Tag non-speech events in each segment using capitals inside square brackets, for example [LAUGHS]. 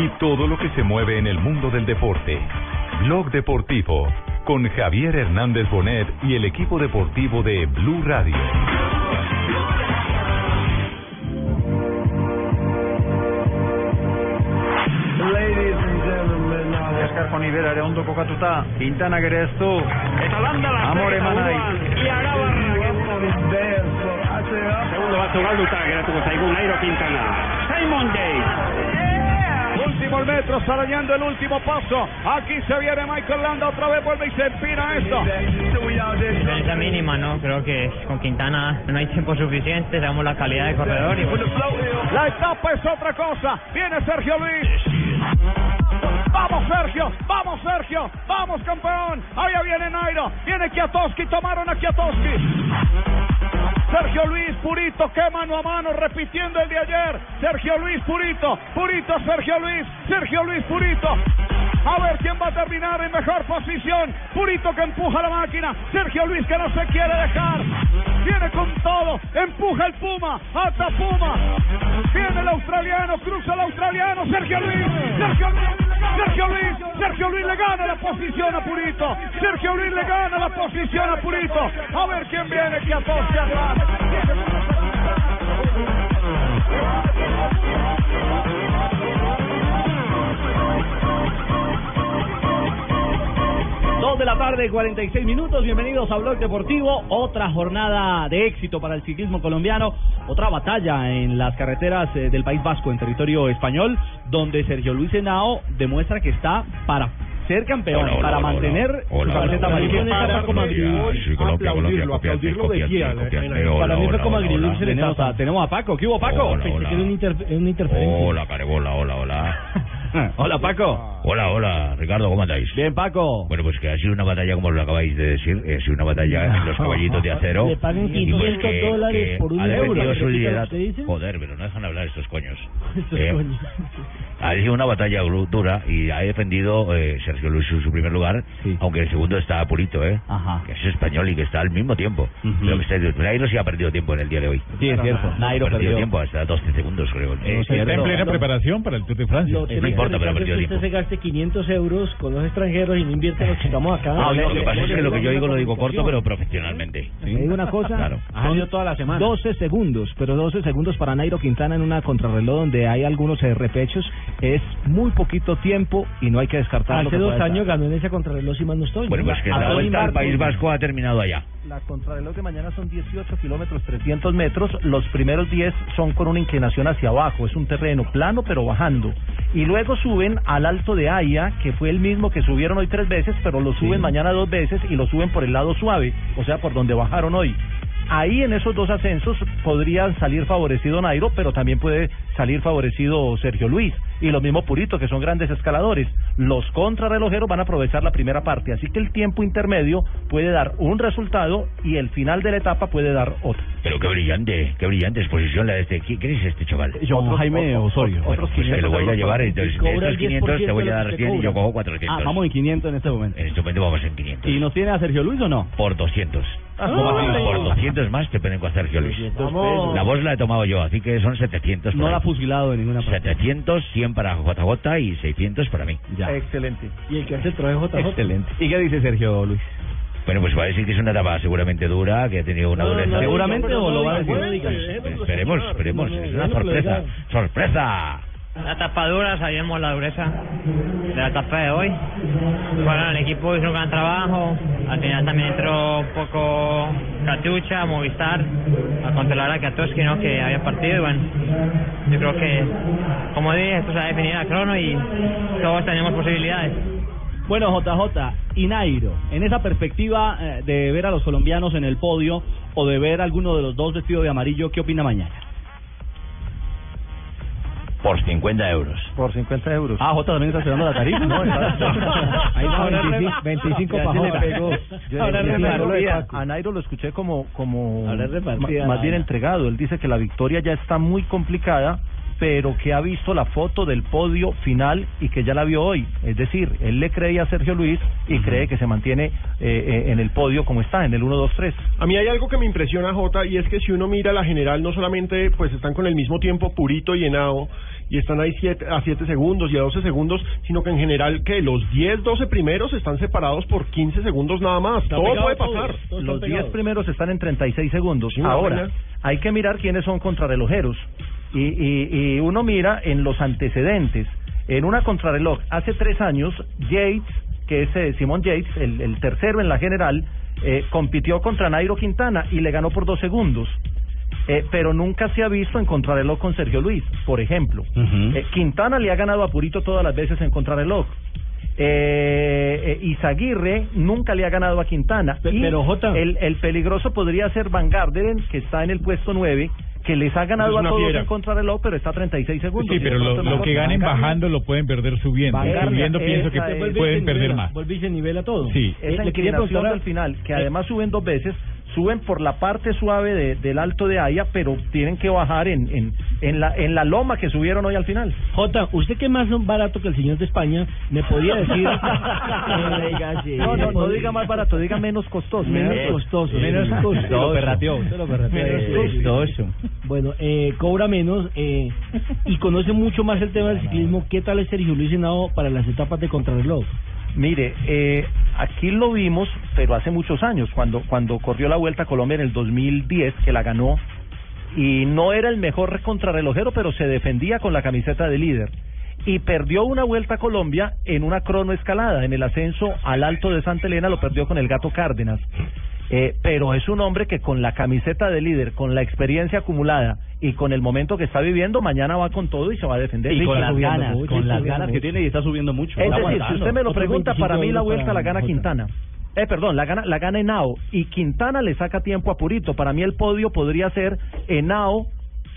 y todo lo que se mueve en el mundo del deporte. Blog Deportivo con Javier Hernández Bonet y el equipo deportivo de Blue Radio. Ladies and gentlemen, now Esker Jonibera ere ondo kokatuta, Quintana there, so I say up. Segundo batzu galduta geratuko zaigu Nairo Quintana. Simon Day. Último metro, está arañando el último paso. Aquí se viene Michael Landa, otra vez vuelve y se empina esto. Diferencia mínima, ¿no? Creo que con Quintana no hay tiempo suficiente, damos la calidad de corredor y bueno, La etapa es otra cosa. Viene Sergio Luis. Vamos Sergio, vamos Sergio, vamos campeón. Allá viene Nairo, viene Kiatowski, tomaron a Kiatowski. Sergio Luis Purito, que mano a mano, repitiendo el de ayer. Sergio Luis Purito, Purito, Sergio Luis, Sergio Luis Purito. A ver quién va a terminar en mejor posición. Purito que empuja la máquina. Sergio Luis que no se quiere dejar. Viene con todo. Empuja el Puma. Ata Puma. Viene el australiano. Cruza el australiano. Sergio Luis. Sergio Luis. Sergio Luis. Sergio Luis le gana la posición a Purito. Sergio Luis le gana la posición a Purito. A ver quién viene que aposte atrás. De la tarde, 46 minutos. Bienvenidos a Blog Deportivo. Otra jornada de éxito para el ciclismo colombiano. Otra batalla en las carreteras eh, del País Vasco, en territorio español, donde Sergio Luis Henao demuestra que está para ser campeón, Hola, hola, para mantener su camiseta amarilla. Para mí fue como agridulce hola. la Tenemos a, Paco. ¿Qué hubo, Paco? Una inter- una interferencia. Hola, Carebola, hola, hola. [LAUGHS] Hola, Paco. Hola, hola, Ricardo, ¿cómo andáis? Bien, Paco. Bueno, pues que ha sido una batalla, como lo acabáis de decir, eh, ha sido una batalla en los [LAUGHS] caballitos de acero. Le pagan Y pues 500 que- dólares que por un euro. su. Joder, pero no dejan hablar estos coños. Estos Eh, coños. Ha sido una batalla dura y ha defendido eh, Sergio Luis su, su primer lugar, Sí. aunque el segundo está Purito, ¿eh? Ajá. que es español y que está al mismo tiempo. Ujú. Pero que está, Nairo sí ha perdido tiempo en el día de hoy. Sí, es cierto. Nairo ha perdido perdió. tiempo hasta 12 segundos, creo. Eh, Eh, cierto. en plena preparación para el Tour de Francia. Lo no importa, pero ha perdido que usted tiempo. se gaste 500 euros con los extranjeros y no invierte lo que estamos acá. Ah, lo que pasa es que lo que yo digo lo digo corto, pero profesionalmente. Le digo una cosa, Claro. ha salido toda la semana. 12 segundos, pero 12 segundos para Nairo Quintana en una contrarreloj donde hay algunos eh, repechos. Es muy poquito tiempo y no hay que descartarlo. Hace que dos años estar. ganó en esa contrarreloj si mal no estoy. Bueno, ¿no? pues que la vuelta al. País Vasco ha terminado allá. La contrarreloj de mañana son 18 kilómetros 300 metros. Los primeros 10 son con una inclinación hacia abajo. Es un terreno plano pero bajando. Y luego suben al alto de Aya, que fue el mismo que subieron hoy tres veces, pero lo suben mañana dos veces y lo suben por el lado suave, o sea, por donde bajaron hoy. Ahí en esos dos ascensos podría salir favorecido Nairo, pero también puede salir favorecido Sergio Luis y lo mismo Purito, que son grandes escaladores. Los contrarrelojeros van a aprovechar la primera parte, así que el tiempo intermedio puede dar un resultado y el final de la etapa puede dar otro. Pero qué brillante, qué brillante exposición la de este. ¿Quién es este chaval? Yo, Jaime Osorio. Bueno, pues que lo voy a llevar, entonces de estos 500 te 10% voy a dar que 100 y yo cojo 400. Ah, vamos en 500 en este momento. En este momento vamos en 500. ¿Y nos tiene a Sergio Luis o no? Por 200. Ah. Por 200 más te con Sergio Luis. La voz la he tomado yo, así que son 700 por No la ha fusilado en ninguna parte. 700, 100 para JJ y 600 para mí. Ya. Excelente. Y el que hace el trabajo JJ. Excelente. ¿Y qué dice Sergio Luis? Bueno, pues va a decir que es una etapa seguramente dura, que ha tenido una No, dureza. no, ¿Seguramente no, o lo va a decir? Pues esperemos, esperemos. No, no, es una sorpresa. ¡Sorpresa! La tapa dura, sabíamos la dureza de la etapa de hoy. Bueno, el equipo hizo un gran trabajo, al final también entró un poco Catucha, Movistar, a controlar a Katoski, ¿no? que había partido y bueno, yo creo que, como dije, esto se va a definir a crono y todos tenemos posibilidades. Bueno, JJ y Nairo, en esa perspectiva eh, de ver a los colombianos en el podio o de ver a alguno de los dos vestidos de amarillo, ¿qué opina mañana? Por 50 euros. Por 50 euros. Ah, J también está esperando la tarifa. [LAUGHS] No, está- Ahí va, Ahora 25, re- 25 ya pa' se le Jota. pegó. Yo- Ahora yo- yo- repartida. a Nairo lo escuché como, como Ahora más bien entregado. Él dice que la victoria ya está muy complicada, pero que ha visto la foto del podio final y que ya la vio hoy. Es decir, él le creía a Sergio Luis y cree que se mantiene eh, eh, en el podio como está, en el 1-2-3. A mí hay algo que me impresiona, Jota, y es que si uno mira la general, no solamente pues están con el mismo tiempo Purito y Henao, y están ahí siete, a 7 segundos y a 12 segundos, sino que en general que los 10, 12 primeros están separados por 15 segundos nada más. Todo puede pasar. todos Los 10 primeros están en 36 segundos. Sí, Ahora, hay que mirar quiénes son contrarrelojeros. Y, y, y uno mira en los antecedentes. En una contrarreloj, hace tres años, Yates, que es eh, Simón Yates, el, el tercero en la general, eh, compitió contra Nairo Quintana y le ganó por dos segundos. Eh, pero nunca se ha visto en contrarreloj con Sergio Luis, por ejemplo. Eh, Quintana le ha ganado a Purito todas las veces en contrarreloj. Eh, eh, Izaguirre nunca le ha ganado a Quintana. Y pero, Jota. El, el peligroso podría ser Van Garderen, que está en el puesto 9, que les ha ganado a todos fiera. en contrarreloj, pero está a 36 segundos. Sí, pero lo, lo que ganen bajando lo pueden perder subiendo. Subiendo pienso que es- pueden perder más. Vuelve y se nivela todo. Sí. Esa le quería inclinación preguntar a- del final, que además suben dos veces, suben por la parte suave de- del alto de Haya, pero tienen que bajar en, en, en, la, en la loma que subieron hoy al final. Jota, usted que más barato que el señor de España, ¿me podría decir? [LAUGHS] No, no, no diga más barato, diga menos costoso. Menos costoso. Menos costoso. Lo perrateó, usted lo perrateó. Menos costoso. Bueno, eh, cobra menos eh, y conoce mucho más el tema del ciclismo. ¿Qué tal es Sergio Luis Henao para las etapas de contrarreloj? Mire, eh, aquí lo vimos, pero hace muchos años, cuando, cuando corrió la Vuelta a Colombia en el 2010, que la ganó, y no era el mejor contrarrelojero, pero se defendía con la camiseta de líder. Y perdió una Vuelta a Colombia en una cronoescalada, en el ascenso al Alto de Santa Elena, lo perdió con el Gato Cárdenas. Eh, pero es un hombre que con la camiseta de líder, con la experiencia acumulada y con el momento que está viviendo, mañana va con todo y se va a defender. Y con Está las subiendo ganas, mucho, con las ganas que tiene y está subiendo mucho. Es decir, si usted me lo pregunta, 25 para mí la vuelta la gana. Quintana. Eh, perdón, la gana, la gana Henao. Y Quintana le saca tiempo a Purito. Para mí el podio podría ser Henao,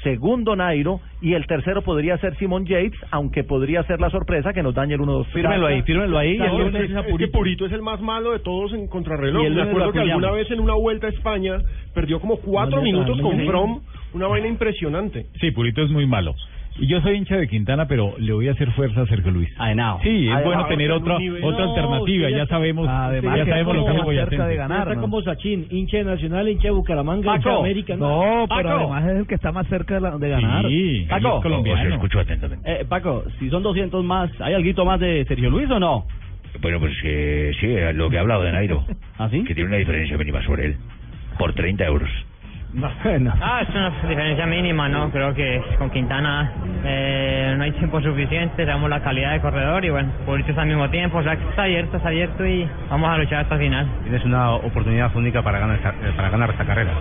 segundo Nairo, y el tercero podría ser Simon Yates, aunque podría ser la sorpresa que nos dañe el 1-2. Fírmelo ahí, fírmelo ahí. El es, lunes es que Purito. Es el más malo de todos en contrarreloj. Me acuerdo que alguna vez en una vuelta a España perdió como cuatro minutos con ya. From, una vaina impresionante. Sí, Purito es muy malo. Y yo soy hincha de Quintana, pero le voy a hacer fuerza a Sergio Luis. A Henao. Sí, es Además, bueno tener otra nivel- otra No, alternativa. Ya ya- sabemos, Además, ya que sabemos lo que es cerca de ganar, Está como Sachin, hincha de Nacional, hincha de Bucaramanga, hincha de América. No, pero Paco. además es el que está más cerca de, la- de ganar. Sí, Paco. Os escucho atentamente. Eh, Paco, si son 200 más, ¿hay algo más de Sergio Luis o no? Bueno, pues eh, sí, eh, lo que he hablado de Nairo. [LAUGHS] ¿Ah, sí? Que tiene una diferencia mínima sobre él. Por 30 euros. [LAUGHS] Ah, es una diferencia mínima, ¿no? Creo que con Quintana eh, no hay tiempo suficiente, sabemos la calidad de corredor y bueno, Purito está al mismo tiempo, o sea está abierto, está abierto y vamos a luchar hasta el final. Tienes una oportunidad única para ganar esta, eh, para ganar esta carrera.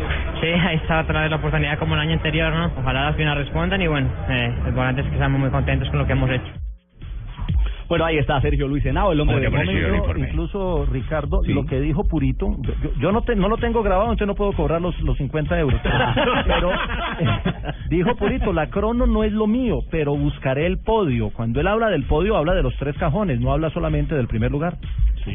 Sí, ahí está otra vez la oportunidad como el año anterior, ¿no? Ojalá las finales respondan y bueno, eh, el importante es que estamos muy contentos con lo que hemos hecho. Bueno, ahí está Sergio Luis Henao, el hombre pero momento. sí. Incluso, Ricardo, Sí. lo que dijo Purito, yo, no, te- no lo tengo grabado, entonces no puedo cobrar los, los 50 euros. [LAUGHS] Pero eh, [LAUGHS] dijo Purito, la crono no es lo mío, pero buscaré el podio. Cuando él habla del podio, habla de los tres cajones, no habla solamente del primer lugar.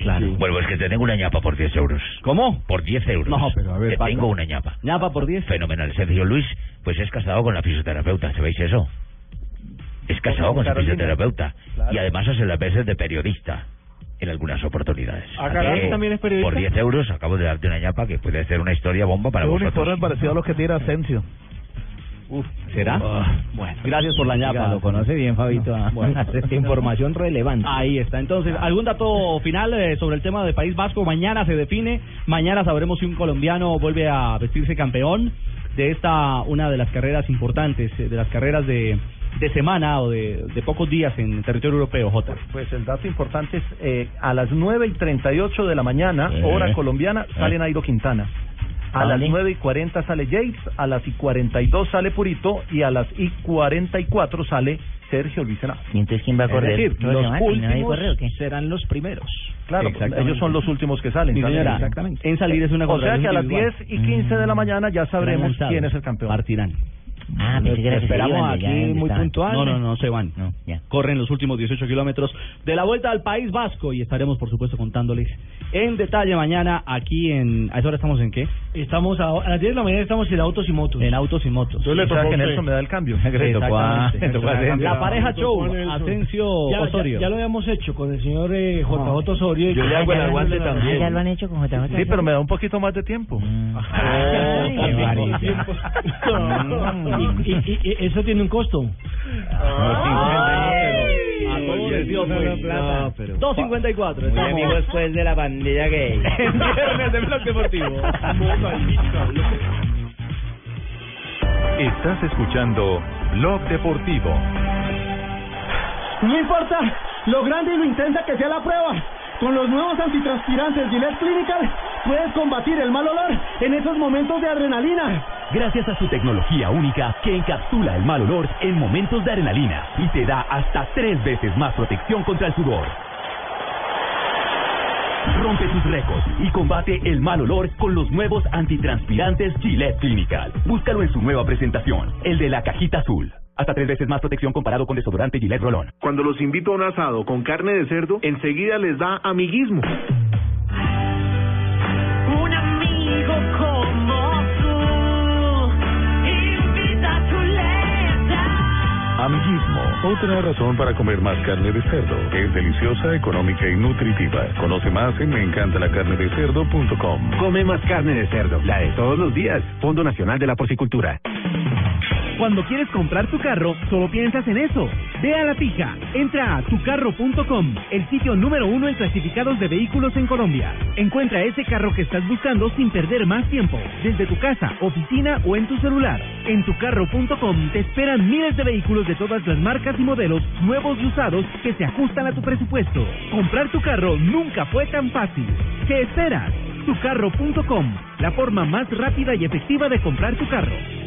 Claro. Bueno, pues que te tengo una ñapa por 10 euros. ¿Cómo? Por 10 euros. No, pero a ver, Te tengo una ñapa. ñapa por 10. Fenomenal. Sergio Luis, pues es casado con la fisioterapeuta, ¿sabéis eso? Es casado con su fisioterapeuta. Claro. Y además hace las veces de periodista en algunas oportunidades. Ah, caray, ¿también es periodista? Por 10 euros acabo de darte una ñapa que puede ser una historia bomba para Es un vosotros. informe parecido a los que tira Asensio. Uf, ¿será? bueno, gracias por la ñapa. Lo conoce bien, Fabito. ah. Bueno, [LAUGHS] información relevante. Ahí está. Entonces, ¿algún dato final eh, sobre el tema del País Vasco? Mañana se define. Mañana sabremos si un colombiano vuelve a vestirse campeón de esta, una de las carreras importantes, eh, de las carreras de, de semana o de, de pocos días en territorio europeo, J. Pues el dato importante es, eh, a las 9 y 38 de la mañana, Eh. hora colombiana, sale Eh. Nairo Quintana. A las 9 y 40 sale Yates, a las y 42 sale Purito y a las y 44 sale Sergio Luis Henao. ¿Y entonces quién va a correr? Es decir, ¿Todos los se van? ¿Y no hay últimos qué? serán los primeros. Claro, ellos son los últimos que salen. Señora. exactamente. En salir es una O sea que a las individual. 10 y 15 de la mañana ya sabremos quién es el campeón. Partirán. Ah, pensé que era que se Esperamos iban aquí muy puntual. No, no, no se van. No, ya. Corren los últimos 18 kilómetros de la vuelta al País Vasco y estaremos, por supuesto, contándoles en detalle mañana aquí en. ¿A esa hora estamos en qué? Estamos a, a las 10 de la mañana estamos en autos y motos. En autos y motos. Entonces le tocó que. Nelson me da el cambio. [LAUGHS] La pareja show. Asensio Ya, Osorio. Ya, lo habíamos hecho con el señor eh, JJ Osorio. y Yo con- le hago el ya- aguante también. Ah, ya lo han hecho con JJ. Sí, pero me da un poquito más de tiempo. [LAUGHS] [LAUGHS] Y, y- y- y eso tiene un costo. No, pero- 2.54. Muy amigos pues de la bandilla gay. [LAUGHS] Viernes de Blog Deportivo. Estás escuchando Blog Deportivo. No importa lo grande y lo intensa que sea la prueba. Con los nuevos antitranspirantes Gillette Clinical puedes combatir el mal olor en esos momentos de adrenalina. Gracias a su tecnología única que encapsula el mal olor en momentos de adrenalina y te da hasta tres veces más protección contra el sudor. Rompe tus récords y combate el mal olor con los nuevos antitranspirantes Gillette Clinical. Búscalo en su nueva presentación, el de la cajita azul. Hasta tres veces más protección comparado con desodorante Gillette Rolón. Cuando los invito a un asado con carne de cerdo, enseguida les da amiguismo. Amiguismo, otra razón para comer más carne de cerdo. Es deliciosa, económica y nutritiva. Conoce más en meencantalacarnedecerdo.com. Come más carne de cerdo, la de todos los días. Fondo Nacional de la Porcicultura. Cuando quieres comprar tu carro, solo piensas en eso. Ve a la fija. Entra a tucarro.com, el sitio número uno en clasificados de vehículos en Colombia. Encuentra ese carro que estás buscando sin perder más tiempo, desde tu casa, oficina o en tu celular. En tucarro.com te esperan miles de vehículos de todas las marcas y modelos, nuevos y usados, que se ajustan a tu presupuesto. Comprar tu carro nunca fue tan fácil. ¿Qué esperas? Tucarro.com, la forma más rápida y efectiva de comprar tu carro.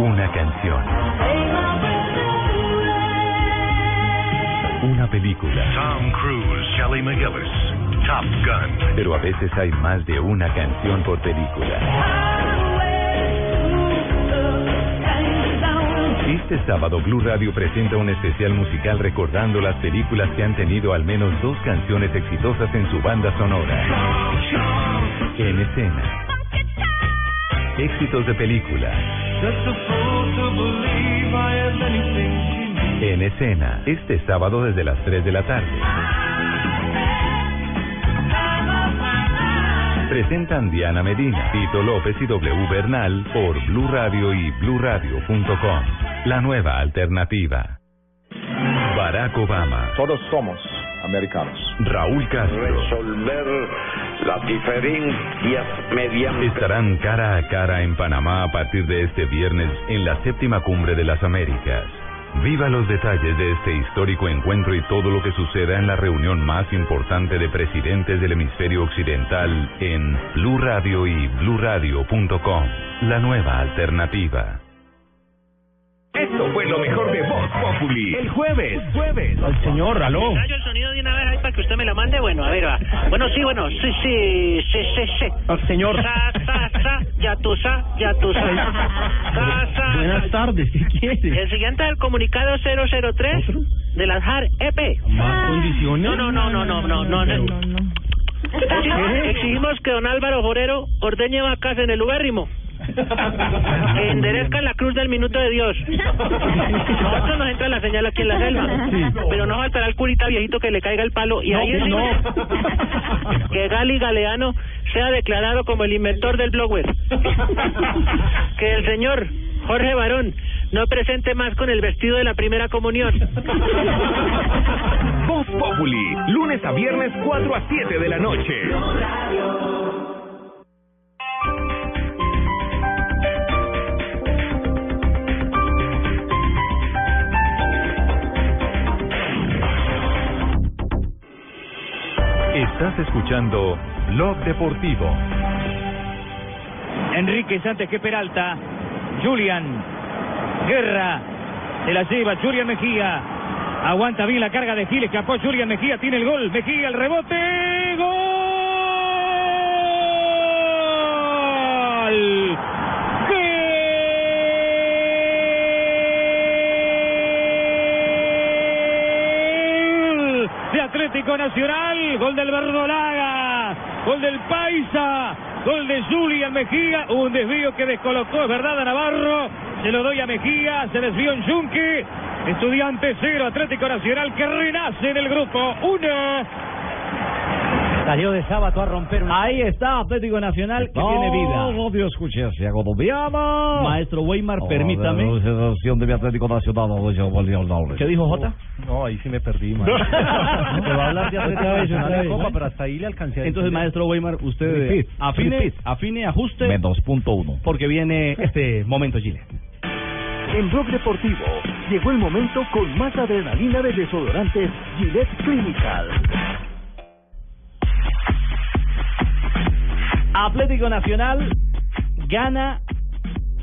Una canción. Una película. Tom Cruise, Kelly McGillis, Top Gun. Pero a veces hay más de una canción por película. Este sábado Blue Radio presenta un especial musical recordando las películas que han tenido al menos dos canciones exitosas en su banda sonora. En escena. Éxitos de película. En escena, este sábado desde las 3 de la tarde. Presentan Diana Medina, Tito López y W Bernal por Blue Radio y BlueRadio.com. La nueva alternativa. Barack Obama, Todos somos americanos. Raúl Castro Resolver las estarán cara a cara en Panamá a partir de este viernes en la séptima cumbre de las Américas. Viva los detalles de este histórico encuentro y todo lo que suceda en la reunión más importante de presidentes del hemisferio occidental en Blue Radio y BlueRadio.com. La nueva alternativa. Esto fue lo mejor de Voz Populi. El jueves, jueves. El señor, aló. Rayo el sonido de una vez ahí para que usted me la mande. Bueno, a ver, va. Bueno, sí, bueno, sí, sí, sí, sí, sí. El señor. Sa, sa, sa, ya tú sa, ya tú sa. Sa, sa, Buenas sa. tardes, ¿qué quiere? El siguiente es el comunicado 003 de las HAR EP. ¿Más condiciones? No, no, no, no, no, no, no. no. Exigimos, exigimos que don Álvaro Forero ordeñe vacas en el ubérrimo. [LAUGHS] que enderezcan la cruz del minuto de Dios. Nosotros nos entra la señal aquí en la selva, pero no faltará el curita viejito que le caiga el palo y No, ahí que encima, [LAUGHS] que Gali Galeano sea declarado como el inventor del blogware. que el señor Jorge Barón no presente más con el vestido de la primera comunión. Voz Populi, lunes a viernes 4 a 7 de la noche. Estás escuchando Blog Deportivo. Enrique antes que Peralta. Julian. Guerra. Se la lleva Julian Mejía. Aguanta bien la carga de Gil. Escapó Julian Mejía. Tiene el gol. Mejía el rebote. ¡Gol! Atlético Nacional. Gol del Verdolaga. Gol del Paisa. Gol de Julian Mejía. Un desvío que descolocó, es verdad, a Navarro. Se lo doy a Mejía. Se desvió en Yunque. Estudiante cero, Atlético Nacional que renace en el grupo. Uno. Salió de sábado a romper Ahí está Atlético Nacional que tiene vida. Radio Escuchencia colombiana. Maestro Weimar, Oh, permítame. de la de mi Atlético Nacional. no. ¿Qué dijo Jota? No, ahí sí me perdí, man. [LAUGHS] Te va a hablar de Atlético Otra vez, Nacional otra. Copa, pero hasta ahí le alcancé Entonces, entender. maestro Weimar, usted Repeat, afine, repeat. afine, ajuste. Menos punto uno. Porque viene este momento, Chile. En Blog Deportivo llegó el momento con más adrenalina de desodorantes Gillette Clinical. Atlético Nacional gana,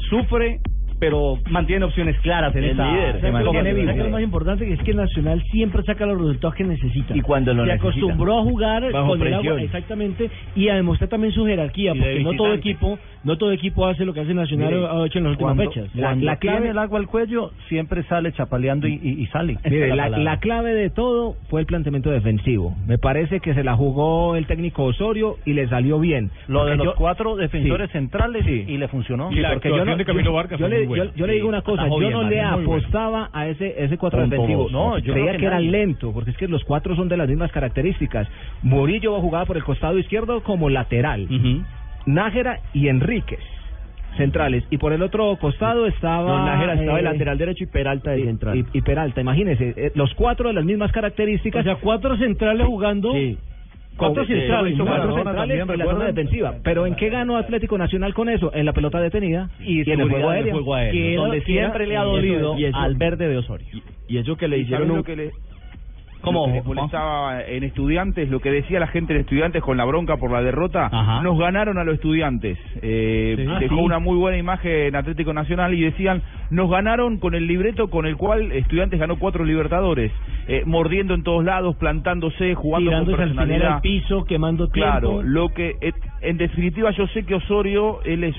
sufre, pero mantiene opciones claras en El esta. líder, se mantiene ¿Sabe vivo. qué es lo más importante que es que Nacional siempre saca los resultados que necesita. Y cuando lo Se necesita. acostumbró a jugar Bajo con el presión. agua, exactamente, y a demostrar también su jerarquía, Y de porque no todo equipo, no todo equipo hace lo que hace Nacional Mire, ha hecho en las últimas cuando- fechas. La, la clave el agua al cuello siempre sale chapaleando y, y, y sale. Mire, la, clave de todo fue el planteamiento defensivo. Me parece que se la jugó el técnico Osorio y le salió bien. Lo de los yo- cuatro defensores Sí. centrales y le funcionó. Sí, porque yo, no- yo- yo le, yo- yo le digo una cosa, yo no le bueno. apostaba a ese ese cuatro Punto defensivo. No, yo creía que, que era lento, porque es que los cuatro son de las mismas características. Murillo jugaba por el costado izquierdo como lateral. Nájera y Enríquez centrales y por el otro costado estaba No, Nájera estaba de eh, lateral derecho y Peralta de y- central. y, y Peralta imagínese eh, los cuatro de las mismas características O sea, cuatro centrales jugando. Cuatro centrales, ¿no? cuatro centrales también, y la zona defensiva. Pero ¿en qué ganó Atlético Nacional con eso? En la pelota detenida y, en el juego en el aéreo. juego aéreo, Que era- donde siempre le ha dolido al verde de Osorio. Y eso que le ¿Y hicieron Juan? molestaba en estudiantes, lo que decía la gente de estudiantes con la bronca por la derrota, nos ganaron a los estudiantes. Eh, Sí. Ah, dejó sí. una muy buena imagen Atlético Nacional y decían, nos ganaron con el libreto con el cual estudiantes ganó cuatro Libertadores, eh, mordiendo en todos lados, plantándose, jugando con tirándose al final personalidad. al piso, quemando tiempo. Claro, lo que eh, en definitiva yo sé que Osorio él, es,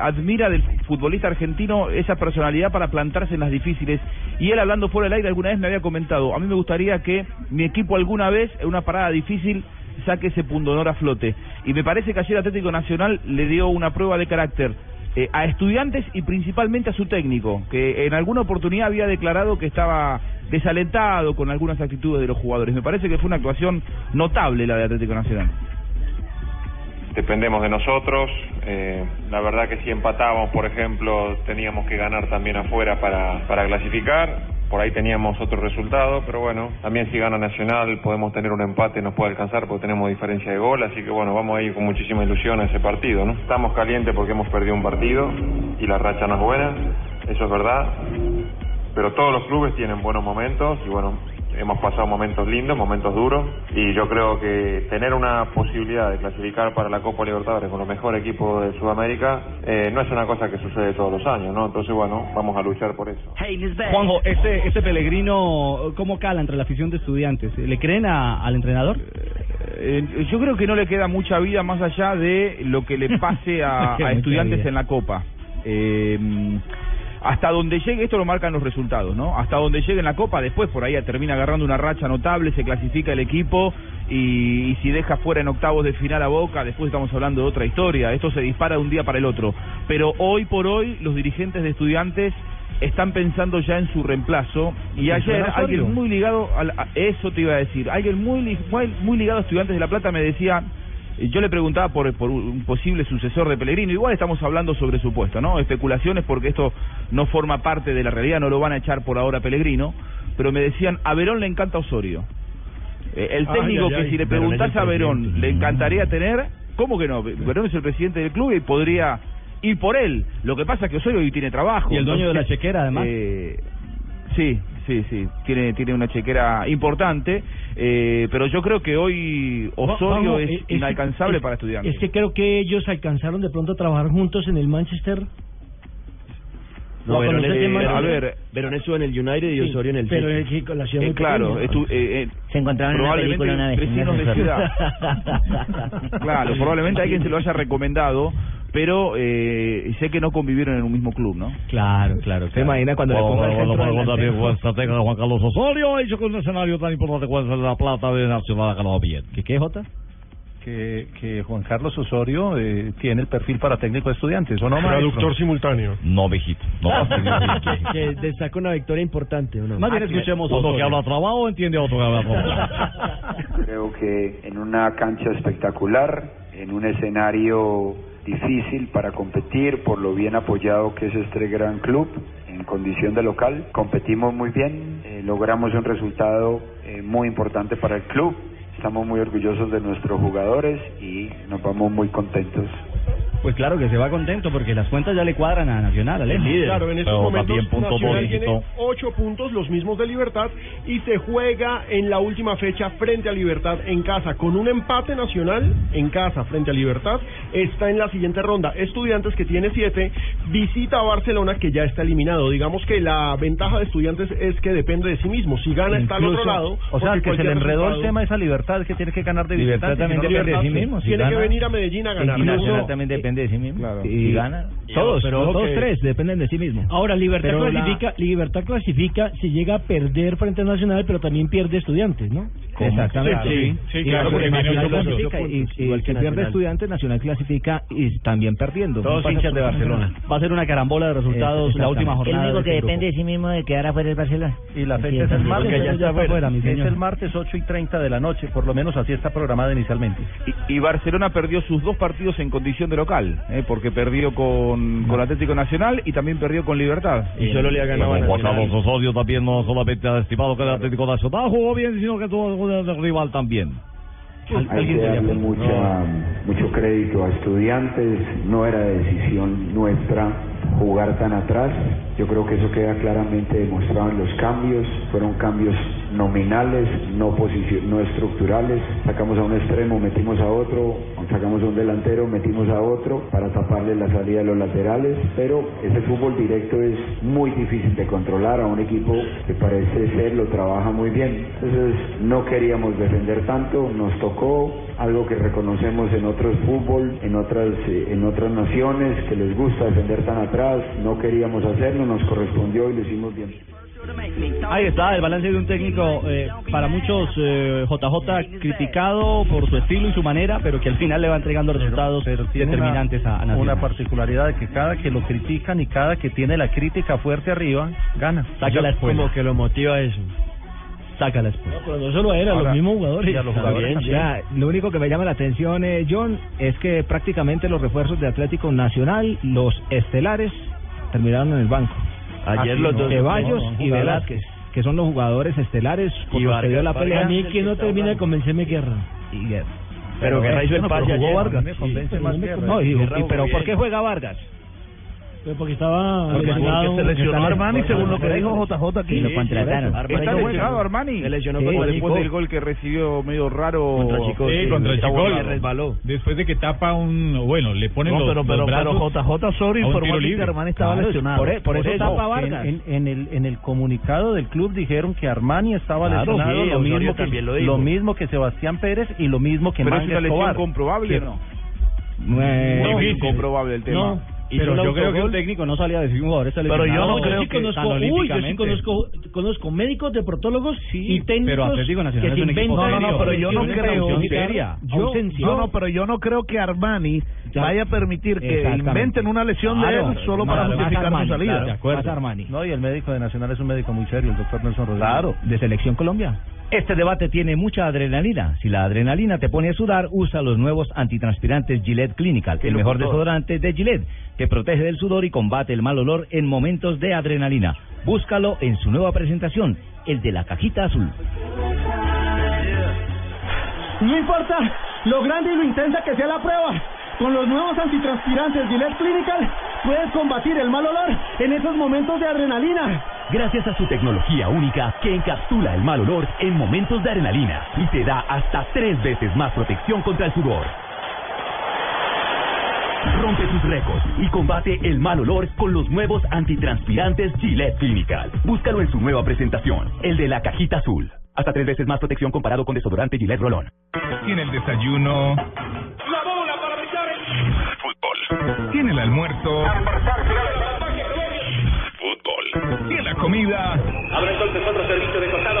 admira del futbolista argentino esa personalidad para plantarse en las difíciles y él hablando fuera del aire alguna vez me había comentado, a mí me gustaría que mi equipo alguna vez en una parada difícil saque ese pundonor a flote y me parece que ayer Atlético Nacional le dio una prueba de carácter eh, a estudiantes y principalmente a su técnico, que en alguna oportunidad había declarado que estaba desalentado con algunas actitudes de los jugadores. Me parece que fue una actuación notable la de Atlético Nacional. Dependemos de nosotros. Eh, la verdad que si empatábamos, por ejemplo, teníamos que ganar también afuera para, para clasificar. Por ahí teníamos otro resultado, pero bueno, también si gana Nacional podemos tener un empate, nos puede alcanzar porque tenemos diferencia de gol, así que bueno, vamos a ir con muchísima ilusión a ese partido, ¿no? Estamos calientes porque hemos perdido un partido y la racha no es buena, eso es verdad, pero todos los clubes tienen buenos momentos y bueno, hemos pasado momentos lindos, momentos duros y yo creo que tener una posibilidad de clasificar para la Copa Libertadores con los mejores equipos de Sudamérica eh, no es una cosa que sucede todos los años, ¿no? Entonces bueno, vamos a luchar por eso. Juanjo, este, este Pellegrino, ¿cómo cala entre la afición de estudiantes? ¿Le creen a- al entrenador? Eh, yo creo que no le queda mucha vida más allá de lo que le [LAUGHS] pase a, a estudiantes en la Copa. Eh, hasta donde llegue, esto lo marcan los resultados, ¿no? Hasta donde llegue en la Copa, después por ahí termina agarrando una racha notable, se clasifica el equipo y, y si deja fuera en octavos de final a Boca, después estamos hablando de otra historia. Esto se dispara de un día para el otro. Pero hoy por hoy los dirigentes de estudiantes están pensando ya en su reemplazo y ¿El ayer alguien muy ligado a, la- a- eso te iba a decir alguien muy muy, muy ligado a estudiantes de la plata me decía yo le preguntaba por, por un posible sucesor de Pellegrino. Igual estamos hablando sobre su puesto no especulaciones porque esto no forma parte de la realidad no lo van a echar por ahora a Pellegrino. Pero me decían a Verón le encanta Osorio. Eh, el técnico ay, que ay, si le preguntás a Verón le encantaría tener ¿cómo que no? Verón es el presidente del club y podría ir por él. Lo que pasa es que Osorio hoy tiene trabajo Y el dueño de la chequera, además. eh, sí, sí, sí, tiene tiene una chequera importante, eh, pero yo creo que hoy Osorio Vamos, es eh, inalcanzable es- para estudiantes. Es que creo que ellos alcanzaron de pronto a trabajar juntos en el Manchester. No, ¿O Verón, conoces es- el Manchester? a ver, Verón estuvo en el United y Sí, Osorio en el pero que con la ciudad Eh, muy claro, estu- eh, eh, Se encontraron en una probablemente película una vez. en vecinos de ciudad. [LAUGHS] claro, probablemente alguien se lo haya recomendado, pero eh, sé que no convivieron en un mismo club, ¿no? Claro, claro. ¿Se imagina cuando le Bueno, ponga el bueno, centro bueno, también delantero? fue estratega Juan Carlos Osorio, ha hecho que un escenario tan importante como es el de la Plata de Nacional ha ganado bien. ¿Qué qué, Jota? Que, que Juan Carlos Osorio eh, tiene el perfil para técnico de estudiantes, ¿o no, maestro? Traductor simultáneo. No, mijito. No, que, [LAUGHS] que destaca una victoria importante, ¿o no? Más bien escuchemos a Uno que habla trabajo entiende a otro que habla trabajo. Creo que en una cancha espectacular, en un escenario difícil para competir, por lo bien apoyado que es este gran club, en condición de local, competimos muy bien, eh, logramos un resultado eh, muy importante para el club, estamos muy orgullosos de nuestros jugadores y nos vamos muy contentos. Pues claro que se va contento porque las cuentas ya le cuadran a Nacional, al líder. Claro, en estos Pero momentos también punto Nacional dos, tiene ocho puntos, los mismos de Libertad, y se juega en la última fecha frente a Libertad en casa. Con un empate nacional en casa frente a Libertad, está en la siguiente ronda. Estudiantes que tiene siete, visita a Barcelona que ya está eliminado. Digamos que la ventaja de Estudiantes es que depende de sí mismo. Si gana está al otro lado. O sea, que se le enredó el tema es a Libertad, que tiene que ganar de Libertad también si no, depende de sí mismo, si Tiene que venir a Medellín a ganar. Y Nacional Incluso- también depende de sí mismo. Claro. Y gana. Todos, pero todos que- tres dependen de sí mismos. Ahora, Libertad Pero la- clasifica, Libertad clasifica si llega a perder frente a Nacional, pero también pierde estudiantes, ¿no? Exactamente. Sí, claro, porque Nacional clasifica, y, y igual si que pierde estudiantes, Nacional clasifica y también perdiendo. Todos hinchas de Barcelona. Va a ser una carambola de resultados la última El jornada. único de que depende de sí mismo de quedar afuera el Barcelona. Y la fecha es el martes, es señor. el martes 8 y 30 de la noche, por lo menos así está programada inicialmente. Y, y Barcelona perdió sus dos partidos en condición de local, ¿eh? porque perdió con, con Atlético Nacional y también perdió con Libertad. Y solo le ha ganado Nacional. Carlos Osorio también no solamente ha estimado que el Atlético Nacional jugó bien, sino que tuvo el rival también. Hay que darle mucha, mucho crédito a estudiantes, no era decisión nuestra jugar tan atrás, yo creo que eso queda claramente demostrado en los cambios, fueron cambios nominales, no, no estructurales, sacamos a un extremo, metimos a otro, sacamos a un delantero, metimos a otro para taparle la salida de los laterales, pero ese fútbol directo es muy difícil de controlar. A un equipo que parece ser lo trabaja muy bien, entonces no queríamos defender tanto, nos tocó algo que reconocemos en otros fútbol, en otras eh, en otras naciones que les gusta defender tan atrás, no queríamos hacerlo, nos correspondió y lo hicimos bien. Ahí está el balance de un técnico eh, para muchos eh, JJ criticado por su estilo y su manera, pero que al final le va entregando resultados Tiene determinantes una, a, a Nacional. una particularidad de que cada que lo critican y cada que tiene la crítica fuerte arriba, gana. Saca la espuela. Como que lo motiva eso. Saca la espuela. Pero no solo era, Ahora, los mismos jugadores. y a los jugadores También, también. Ya, lo único que me llama la atención, eh, John, es que prácticamente los refuerzos de Atlético Nacional, los estelares, terminaron en el banco. Ayer los dos- Ceballos no, no, y. Velázquez, que son los jugadores estelares Y los que dio Vargas, la pelea. A mí que no termina de convencerme Guerra. Y Guerra. Pero Guerra hizo el no, pase pero jugó ayer, Vargas. a me convence Sí, más pero Guerra. No, y, pero ¿por qué juega Vargas? Pero porque estaba Porque- lesionado. porque se lesionó Está- Armani, según lo que dijo eso. JJ aquí. Y lo contrataron. ¿Está Armani lesionado Armani? Se lesionó Sí, contra después del gol que recibió medio raro Contra Chico, Sí, sí, contra está Chico. bueno, resbaló. Después de que tapa un, bueno, le ponen No, los, pero, los pero, brazos pero JJ Osorio informó que. Armani estaba Claro, lesionado. Por, e- por eso, tapa en, Vargas. en- en el, en el comunicado del club dijeron que Armani estaba Claro, lesionado, sí, lo, mismo que, también lo dijo. lo mismo que Sebastián Pérez y lo mismo que Pero es una lesión comprobable, ¿no? Eh, Muy difícil. incomprobable el tema. No. Pero yo creo que un técnico no salía a decir un jugador está Pero yo lesionado no creo tan que conozco, uy, yo sí conozco, conozco médicos, deportólogos y técnicos pero Atlético Nacional que es un se inventan. serio. No, no, pero yo no creo. seria. Yo, no, no, pero yo no creo que Armani Ya. vaya a permitir que inventen una lesión Claro. de él solo para Claro, justificar su Armani, salida. claro, de acuerdo. No, y el médico de Nacional es un médico muy serio, el doctor Nelson Rodríguez. Claro. de Selección Colombia. Este debate tiene mucha adrenalina. Si la adrenalina te pone a sudar, usa los nuevos antitranspirantes Gillette Clinical, el mejor desodorante de Gillette, protege del sudor y combate el mal olor en momentos de adrenalina. Búscalo en su nueva presentación, el de la cajita azul. No importa lo grande y lo intensa que sea la prueba. Con los nuevos antitranspirantes Gillette Clinical puedes combatir el mal olor en esos momentos de adrenalina. Gracias a su tecnología única que encapsula el mal olor en momentos de adrenalina y te da hasta tres veces más protección contra el sudor. Rompe tus récords y combate el mal olor con los nuevos antitranspirantes Gillette Clinical. Búscalo en su nueva presentación, el de la cajita azul. Hasta tres veces más protección comparado con desodorante Gillette Rolón. Tiene el desayuno. La bola para picar Fútbol. Tiene el almuerzo. Fútbol. Tiene la comida. Abre entonces otro servicio de costado.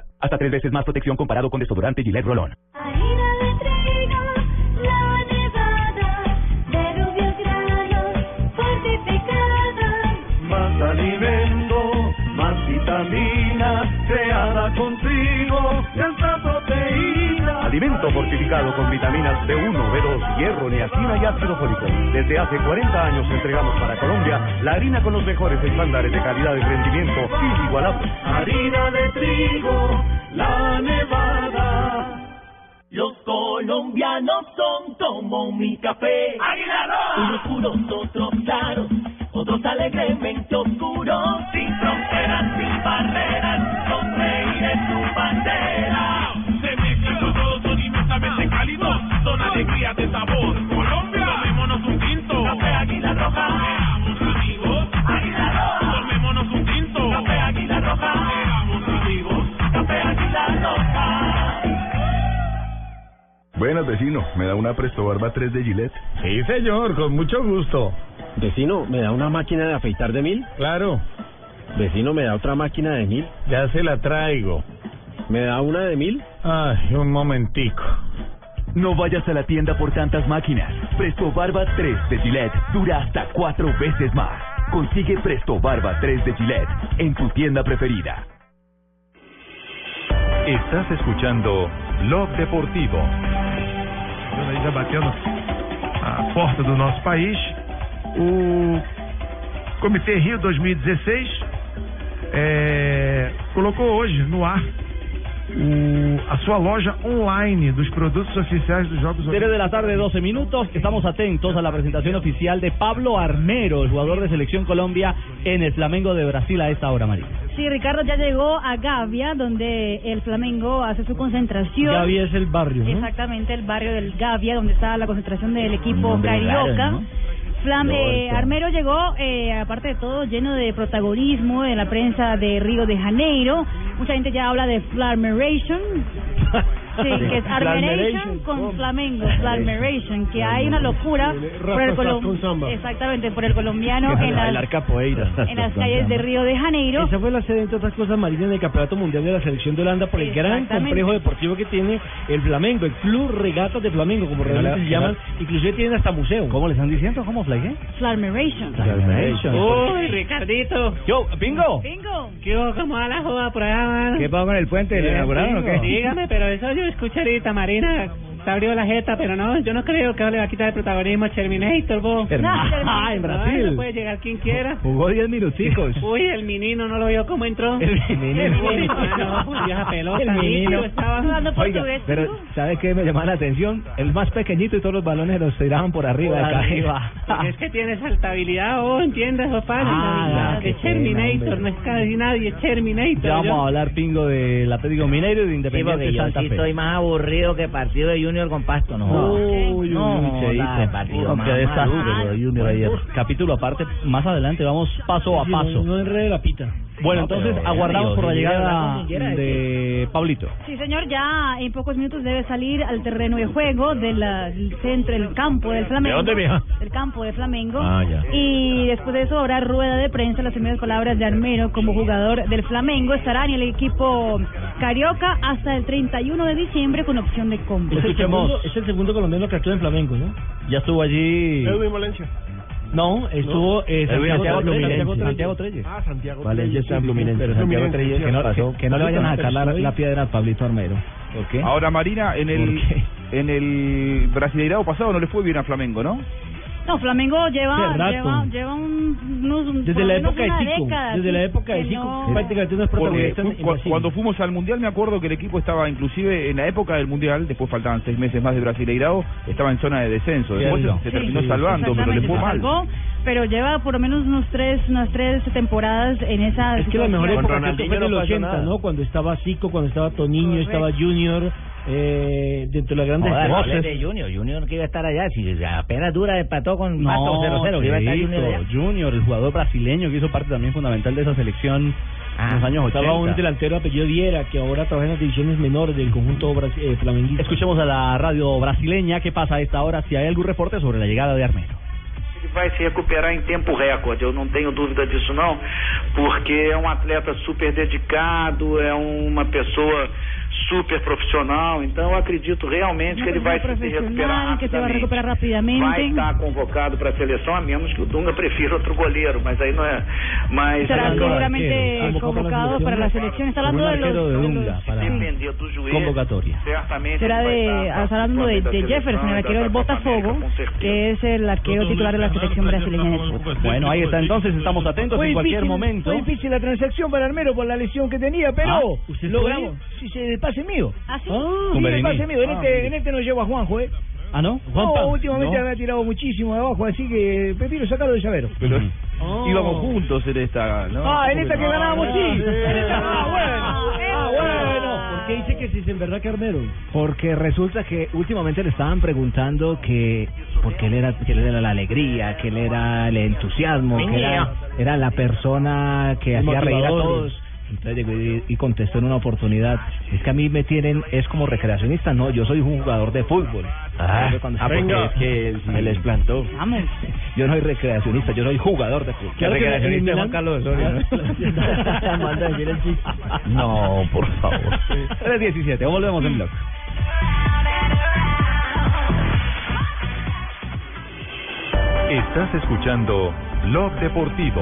Hasta tres veces más protección comparado con desodorante Gillette Rolón. Alimento fortificado con vitaminas B1, B2, hierro, niacina y ácido fólico. Desde hace 40 años entregamos para Colombia la harina con los mejores estándares de calidad y rendimiento inigualables. Harina de trigo, la nevada. Los colombianos son como mi café. Unos puros, otros claros, otros alegremente oscuros. Sin fronteras, sin barreras, son alegrías de sabor. Colombia, tomémonos un tinto. Café Águila Roja. Seamos amigos. Águila Roja. Tomémonos un tinto. Café Águila Roja. Seamos amigos. Café Águila Roja. Buenas, vecino. ¿Me da una Presto Barba 3 de Gillette? Sí, señor, con mucho gusto. Vecino, ¿me da una máquina de afeitar de mil? Claro. Vecino, ¿me da otra máquina de mil? Ya se la traigo. ¿Me da una de mil? Ay, un momentico. No vayas a la tienda por tantas máquinas. Presto Barba 3 de Gillette dura hasta cuatro veces más. Consigue Presto Barba 3 de Gillette en tu tienda preferida. Estás escuchando Blog Deportivo. aí já batendo a porta do nosso país. O Comitê Rio 2016 é, colocou hoje no ar o- a sua loja online dos produtos oficiais dos Jogos 3 de la tarde, 12 minutos. Estamos atentos a la presentación oficial de Pablo Armero, el jugador de Selección Colombia en el Flamengo de Brasil a esta hora, María. Sí, Ricardo ya llegó a Gavia, donde el Flamengo hace su concentración. Gavia es el barrio, ¿no? Exactamente, el barrio del Gavia, donde está la concentración del equipo carioca. ¿no? Flam- eh. Armero llegó, eh, aparte de todo, lleno de protagonismo en la prensa de Río de Janeiro. Mucha gente ya habla de Flameration. [LAUGHS] Sí, que es Armeration con Flamengo, Flameration, que hay una locura por el colom- exactamente por el colombiano en las, capoeira. en las calles de Río de Janeiro. Esa fue la sede, entre otras cosas, Marina, del Campeonato Mundial de la Selección de Holanda por el gran complejo deportivo que tiene el Flamengo, el Club Regatas de Flamengo, como realmente le- se llaman. Inclusive tienen hasta museo. ¿Cómo le están diciendo? ¿Cómo flague? Flameration. Uy, Ricardito. Yo, bingo. Bingo. ¿Qué ¿Cómo va la joda por allá? ¿Qué pasó con el puente? ¿Lo Eh, inauguraron o qué? Dígame, pero eso yo escuché ahorita, Marina. Se abrió la jeta, pero no, yo no creo que le va a quitar el protagonismo a Terminator, vos. Terminator. [LAUGHS] Ah, en No, Brasil. no puede llegar quien quiera. Jugó 10 minuticos. [LAUGHS] Uy, el menino no lo vio cómo entró. El menino. Uy, pues, vieja pelota. El menino. estaba. Oiga, pero ¿sabe qué me llamaba la atención? El más pequeñito y todos los balones los tiraban por arriba. Por arriba. Porque [LAUGHS] es que tienes saltabilidad, oh, entiendes, fácil. Ah, pena, Terminator, no es casi nadie, Terminator. Ya vamos yo- a hablar, Pingo, del Atlético Mineiro y de Sí, Independiente porque yo Santa sí Fe. estoy más aburrido que partido de Junior con Pasto, no. Uy, no, uy, jodas, Cheito. el partido No, más qué desastre malo. lo de Junior ayer. Capítulo aparte, más adelante vamos paso a paso. No, enrede la pita. Bueno, No, entonces aguardamos por la llegada de Pablito. Sí, señor, ya en pocos minutos debe salir al terreno de juego del centro, el campo del Flamengo. ¿De dónde, vieja? El campo de Flamengo. Ah, ya. Y después de eso habrá rueda de prensa, las primeras palabras de Armero como jugador del Flamengo. Estará en el equipo Carioca hasta el 31 de diciembre con opción de compra. Es el, Escuchemos. segundo, es el segundo colombiano que actúa en Flamengo, ¿no? Ya estuvo allí. Edwin Valencia. No, estuvo eh, Edwin Santiago, Santiago. Santiago Treyes. Ah, Santiago. Valencia está en Fluminense, pero Santiago Treyes, que no, cierto. que, que no le vayan a sacar la, la piedra al Pablito Armero. ¿Por qué? Ahora Marina, en el en el Brasileirado pasado no le fue bien a Flamengo, ¿no? No, Flamengo lleva, lleva, lleva un, unos, Desde la época de Zico. década, Desde sí, la época de Zico, no- prácticamente no es Porque protagonista en cu- Brasil. cuando fuimos al Mundial me acuerdo que el equipo estaba inclusive en la época del Mundial, después faltaban seis meses más de Brasileirado, estaba en zona de descenso. Después se, se Sí, terminó sí, salvando, pero le fue mal. salvó, pero lleva por lo menos unos tres, unas tres temporadas en esa Es que la mejor Con época Ronaldinho fue en el no pasó 80, nada. ¿no? Cuando estaba Zico, cuando estaba Toniño, Correcto. estaba Junior, eh, dentro de las grandes Joder, no voces. de Junior, Junior que iba a estar allá, si apenas dura empató con Pasto 0-0, que iba a estar Junior allá. Junior, el jugador brasileño que hizo parte también fundamental de esa selección Ah, en los años 80. Estaba un delantero apellido Viera que ahora trabaja en las divisiones menores del conjunto eh, flamenguista. Escuchemos a la radio brasileña qué pasa a esta hora, si hay algún reporte sobre la llegada de Armero. Vai se recuperar em tempo recorde, eu não tenho dúvida disso não, porque é um atleta super dedicado, é uma pessoa super profissional, então eu acredito realmente que ele vai se recuperar que se va a rapidamente. recuperar rápidamente. Vai estar convocado para a seleção, a menos que o Dunga prefira outro goleiro, mas aí não é. Mas Será seguramente convocado para la selección. Está hablando de los, de Dunga para sí. depender do joelho, convocatoria. certamente Será vai de, está hablando de, Jefferson, el arquero del Botafogo, que es el arquero titular de la selección brasileña de fútbol. Bueno, ahí está entonces, estamos atentos Fue en cualquier difícil- momento. Fue difícil la transacción para Armero por la lesión que tenía, pero Ah, ¿usted logramos. Sí, sí, el pase mío. ¿Ah, sí? Sí, Con el pase mío. En, Ah, este, en este no llevo a Juanjo, ¿eh? Ah, ¿no? No, últimamente No. me ha tirado muchísimo de abajo, así que prefiero sacarlo de llavero. Pero Oh. íbamos juntos en esta, ¿no? Ah, en esta que ganábamos, sí. En esta- Ah, Ah, bueno. Ah, bueno. ¿Por qué dice que si es en verdad que Armero? Porque resulta que últimamente le estaban preguntando que porque él era que él era la alegría, que él era el entusiasmo, que era, era la persona que hacía reír a todos. Entonces llegó y, y contestó en una oportunidad, es que a mí me tienen, es como recreacionista, no, yo soy un jugador de fútbol. Ah, ah, porque es que él se les plantó. Vamos. Yo no soy recreacionista, yo soy jugador de fútbol. En el Milan- Carlos. [LAUGHS] No, por favor. 3.17, volvemos en blog. Estás escuchando Blog Deportivo.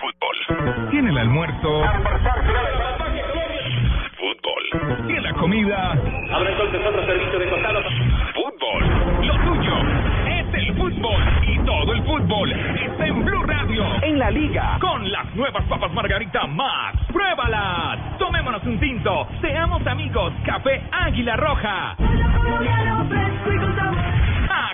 Tiene el almuerzo. Fútbol. Tiene la comida. Abre entonces otro servicio de costado. Fútbol. Lo tuyo es el fútbol. Y todo Todo el fútbol está en Blue Radio. En la liga. Con las nuevas papas Margarita Max. ¡Pruébalas! Tomémonos un tinto. Seamos amigos. Café Águila Roja.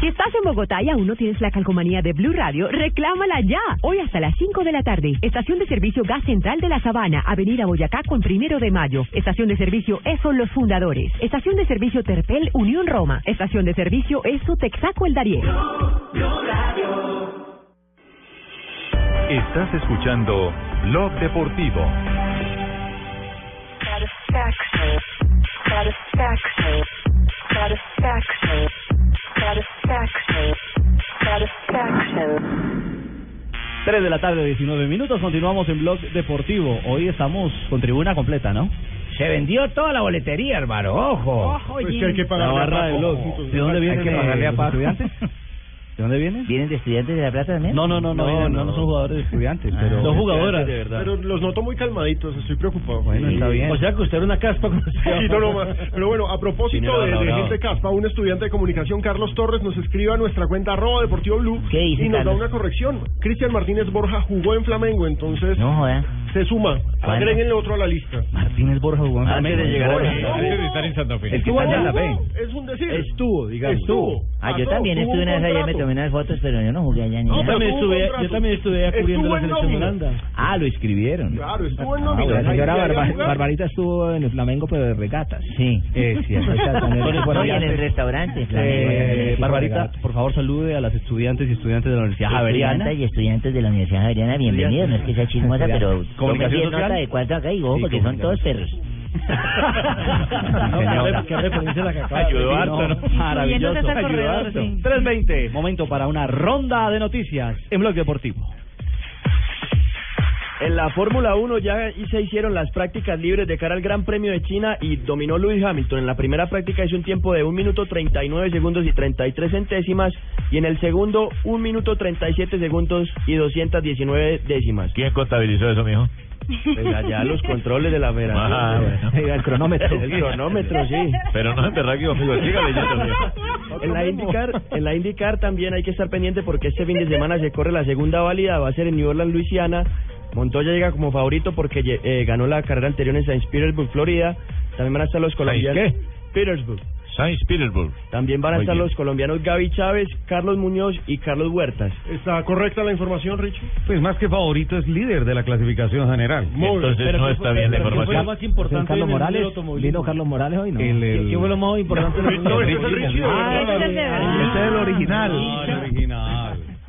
Si estás en Bogotá y aún no tienes la calcomanía de Blue Radio, reclámala ya. Hoy hasta las 5 de la tarde. Estación de servicio Gas Central de la Sabana, Avenida Boyacá con Primero de Mayo. Estación de servicio ESO Los Fundadores. Estación de servicio Terpel Unión Roma. Estación de servicio ESO Texaco El Darién. Estás escuchando Blog Deportivo. Satisfaction. Satisfaction. Satisfaction. Satisfaction. Satisfaction. 3 de la tarde, 19 minutos. Continuamos en Blog Deportivo. Hoy estamos con tribuna completa, ¿no? Se vendió toda la boletería, hermano. Ojo. Pues que hay que pagarle La barra a de Paco. Blog. ¿De dónde vienen, Hay que pagarle a Paco. [LAUGHS] ¿De dónde vienen? ¿Vienen de estudiantes de La Plata también? No, no, no, no, vienen, no, no son jugadores de estudiantes, Ah. pero Son jugadoras, de verdad. Pero los noto muy calmaditos, estoy preocupado. Bueno, está bien. O sea que usted era una caspa. Sí, no, no, pero bueno, a propósito de, de gente caspa, un estudiante de comunicación, Carlos Torres, nos escribe a nuestra cuenta arroba deportivo blue dice, y nos Carlos? da una corrección. Cristian Martínez Borja jugó en Flamengo, entonces No joda. Se suma. Agréguenle otro a la lista. Martínez Borja jugó en Antes de llegar a- estar en Santa Fe. El que está allá en la B. Es un decir. Estuvo, digamos. Estuvo. Ah, yo Pasó, también estuve un una vez allá, me tomé unas fotos, pero yo no jugué allá ni nada. pero tuvo un contrato. cubriendo la Estuvo en selección. Holanda. Ah, lo escribieron. Claro, estuvo en Ah, nómina. bueno, la señora. Barbarita estuvo en el Flamengo, pero de regatas. Sí. Es cierto. Exacto, en el restaurante. Eh. Barbarita, por favor, salude a las estudiantes y estudiantes de la Universidad Javeriana. Estudiantes y estudiantes de la Universidad Javeriana, bienvenidos. No es que sea chismosa, pero Comunicación comunicación bien social. nota de cuánto acá y ojo, Sí, porque son todos perros. Señora. [LAUGHS] ¿Qué referencia la que acaba de Ayudó decir? harto, ¿no? Maravilloso. Incluyéndose al Ayudó corredor, harto. sí. 3.20, momento para una ronda de noticias en Blog Deportivo. En la Fórmula 1 ya se hicieron las prácticas libres de cara al Gran Premio de China y dominó Lewis Hamilton. En la primera práctica hizo un tiempo de 1 minuto 39 segundos y 33 centésimas y en el segundo 1 minuto 37 segundos y 219 décimas. ¿Quién contabilizó eso, mijo? Pues allá los [LAUGHS] controles de la federación. Ah, bueno. [LAUGHS] El cronómetro. El cronómetro, sí. Pero no es verdad que amigo, siga leyendo, mijo. En la IndyCar, en la IndyCar también hay que estar pendiente porque este fin de semana se corre la segunda válida, va a ser en New Orleans, Luisiana. Montoya llega como favorito porque eh, ganó la carrera anterior en Saint Petersburg, Florida. También van a estar los colombianos. qué? Petersburg. Saint Petersburg. También van a Muy estar bien. los colombianos Gaby Chávez, Carlos Muñoz y Carlos Huertas. ¿Está correcta la información, Richie? Pues más que favorito es líder de la clasificación general. Entonces no está bien la información. más importante Carlos Morales, vino Carlos Morales hoy, ¿no? El- el- ¿Qué fue lo más importante? [LAUGHS] No, Ah. Este. Ah, el original.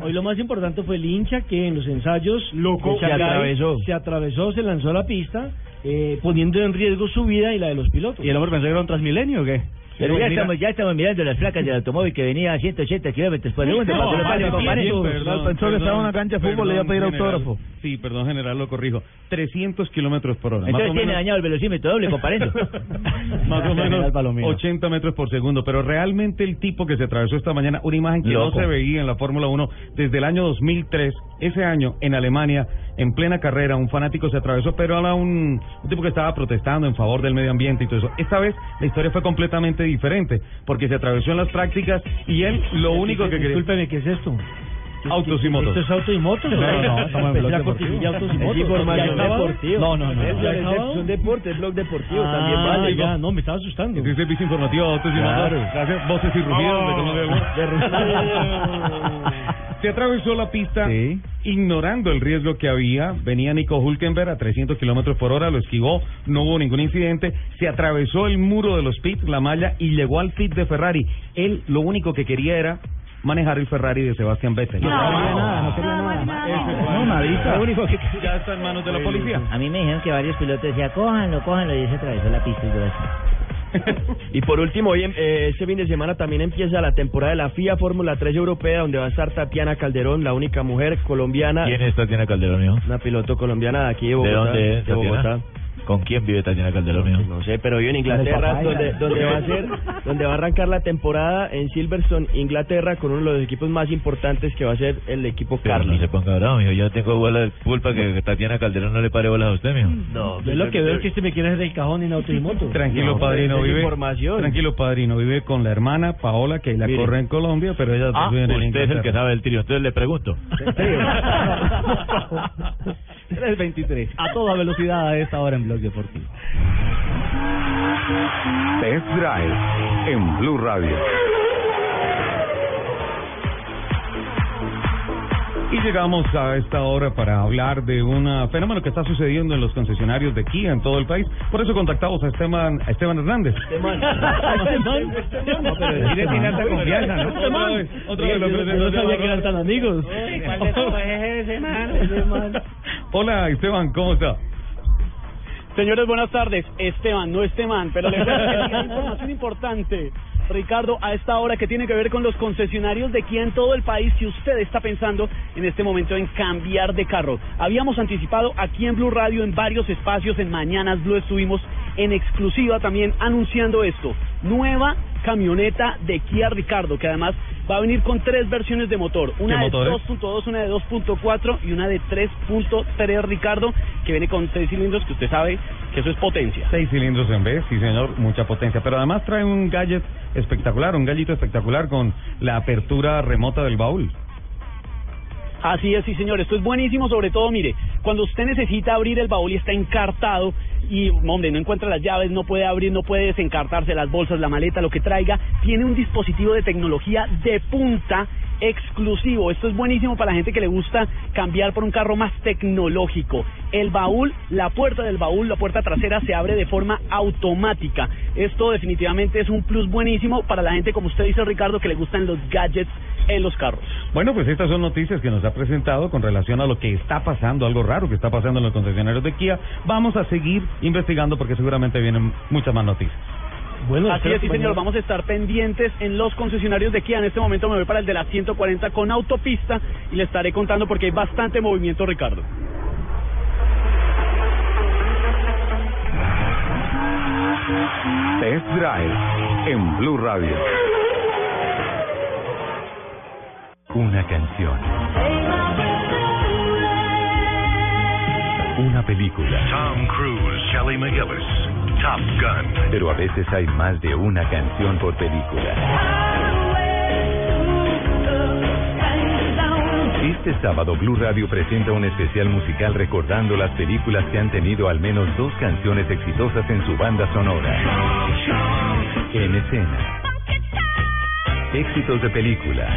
Hoy lo más importante fue el hincha que en los ensayos Loco. Se atravesó. se atravesó, se lanzó a la pista, eh, poniendo en riesgo su vida y la de los pilotos. ¿Y el hombre pensó que era un Transmilenio o qué? Pero ya mira- estamos, ya estamos mirando las placas del automóvil que venía a 180 kilómetros por segundo. No, compadre. bien, Pensó que estaba en una cancha de fútbol, le iba a pedir general. autógrafo. Sí, perdón, general, lo corrijo. 300 kilómetros por hora. más Entonces o tiene menos, dañado el velocímetro doble, compadre. [LAUGHS] más o menos Palomino. 80 metros por segundo. Pero realmente el tipo que se atravesó esta mañana, una imagen que Loco. no se veía en la Fórmula 1 desde el año 2003. Ese año, en Alemania, en plena carrera, un fanático se atravesó, pero era un, un tipo que estaba protestando en favor del medio ambiente y todo eso. Esta vez la historia fue completamente diferente, porque se atravesó en las prácticas y él lo único que quería... Discúlpeme, ¿qué es esto? Autos y motos. ¿Esto es auto y motos? No, no, estamos en Blog la Deportivo. autos y motos. información deportiva. No, no, no. Es, ¿Ya es- acabado? son deportes, blog deportivo Ah, también vale. ya, no, me estaba asustando. Este servicio informativo Autos y. Motos. Gracias, voces y rugidos de Colombia. [LAUGHS] Se atravesó la pista Sí. ignorando el riesgo que había. Venía Nico Hulkenberg a 300 kilómetros por hora, lo esquivó, no hubo ningún incidente. Se atravesó el muro de los pits, la malla, y llegó al pit de Ferrari. Él lo único que quería era manejar el Ferrari de Sebastián Vettel. No quería nada, no quería nada. No, nadita. Lo único que ya está en manos de la policía. A mí me dijeron que varios pilotos decían, cójanlo, cójanlo, y se atravesó la pista y todo eso. [LAUGHS] Y por último, hoy, eh, este fin de semana también empieza la temporada de la FIA Fórmula 3 Europea, donde va a estar Tatiana Calderón, la única mujer colombiana. ¿Quién es Tatiana Calderón, mijo? Una piloto colombiana de aquí de ¿De Bogotá. dónde es de Tatiana? Bogotá. ¿Con quién vive Tatiana Calderón, mijo? No sé, pero vive en Inglaterra, donde, donde va a ser, [LAUGHS] donde va a arrancar la temporada en Silverstone, Inglaterra, con uno de los equipos más importantes que va a ser el equipo Pero Carly. no se ponga bravo, mijo. Yo tengo bola- culpa que Tatiana Calderón no le pare bolas a usted, mijo. No, Yo lo que veo es que este me quiere hacer del cajón en auto y moto. [LAUGHS] Tranquilo, No, padrino, vive. información. Tranquilo, padrino, vive con la hermana Paola, que la Mire. corre en Colombia, pero ella Ah, vive en usted es el que sabe del trío. Entonces le pregunto. [LAUGHS] 3.23. A toda velocidad a esta hora en Blog Deportivo. Test Drive en Blue Radio. Y llegamos a esta hora para hablar de un fenómeno que está sucediendo en los concesionarios de Kia en todo el país. Por eso contactamos a Esteban, a Esteban Hernández. No, pero decirle tiene alta confianza, ¿no? Vez, Yo- yo- yo no sabía que eran tan amigos. ¿Cuál de? Hola Esteban, ¿cómo está? Señores, buenas tardes. Esteban, no Esteban, pero les voy a decir una información importante. Ricardo, a esta hora que tiene que ver con los concesionarios de Kia en todo el país, si usted está pensando en este momento en cambiar de carro. Habíamos anticipado aquí en Blue Radio en varios espacios, en Mañanas Blue estuvimos en exclusiva también anunciando esto. Nueva camioneta de Kia Ricardo, que además va a venir con tres versiones de motor. Una de motor es? 2.2, una de 2.4 y una de 3.3 Ricardo, que viene con seis cilindros, que usted sabe que eso es potencia. Seis cilindros en vez, sí señor, mucha potencia. Pero además trae un gadget espectacular, un gallito espectacular con la apertura remota del baúl. Así es, sí señor, esto es buenísimo, sobre todo, mire, cuando usted necesita abrir el baúl y está encartado y, hombre, no encuentra las llaves, no puede abrir, no puede desencartarse las bolsas, la maleta, lo que traiga, tiene un dispositivo de tecnología de punta exclusivo. Esto es buenísimo para la gente que le gusta cambiar por un carro más tecnológico. El baúl, la puerta del baúl, la puerta trasera se abre de forma automática. Esto definitivamente es un plus buenísimo para la gente, como usted dice, Ricardo, que le gustan los gadgets en los carros. Bueno, pues estas son noticias que nos ha presentado con relación a lo que está pasando, algo raro que está pasando en los concesionarios de Kia. Vamos a seguir investigando porque seguramente vienen muchas más noticias. Bueno, Así es, sí, señor. Vamos a estar pendientes en los concesionarios de Kia. En este momento me voy para el de la 140 con autopista y le estaré contando porque hay bastante movimiento, Ricardo. Test Drive en Blue Radio. Una canción. Una película. Tom Cruise, Kelly McGillis, Top Gun. Pero a veces hay más de una canción por película. Este sábado Blue Radio presenta un especial musical recordando las películas que han tenido al menos dos canciones exitosas en su banda sonora. En escena. Éxitos de película.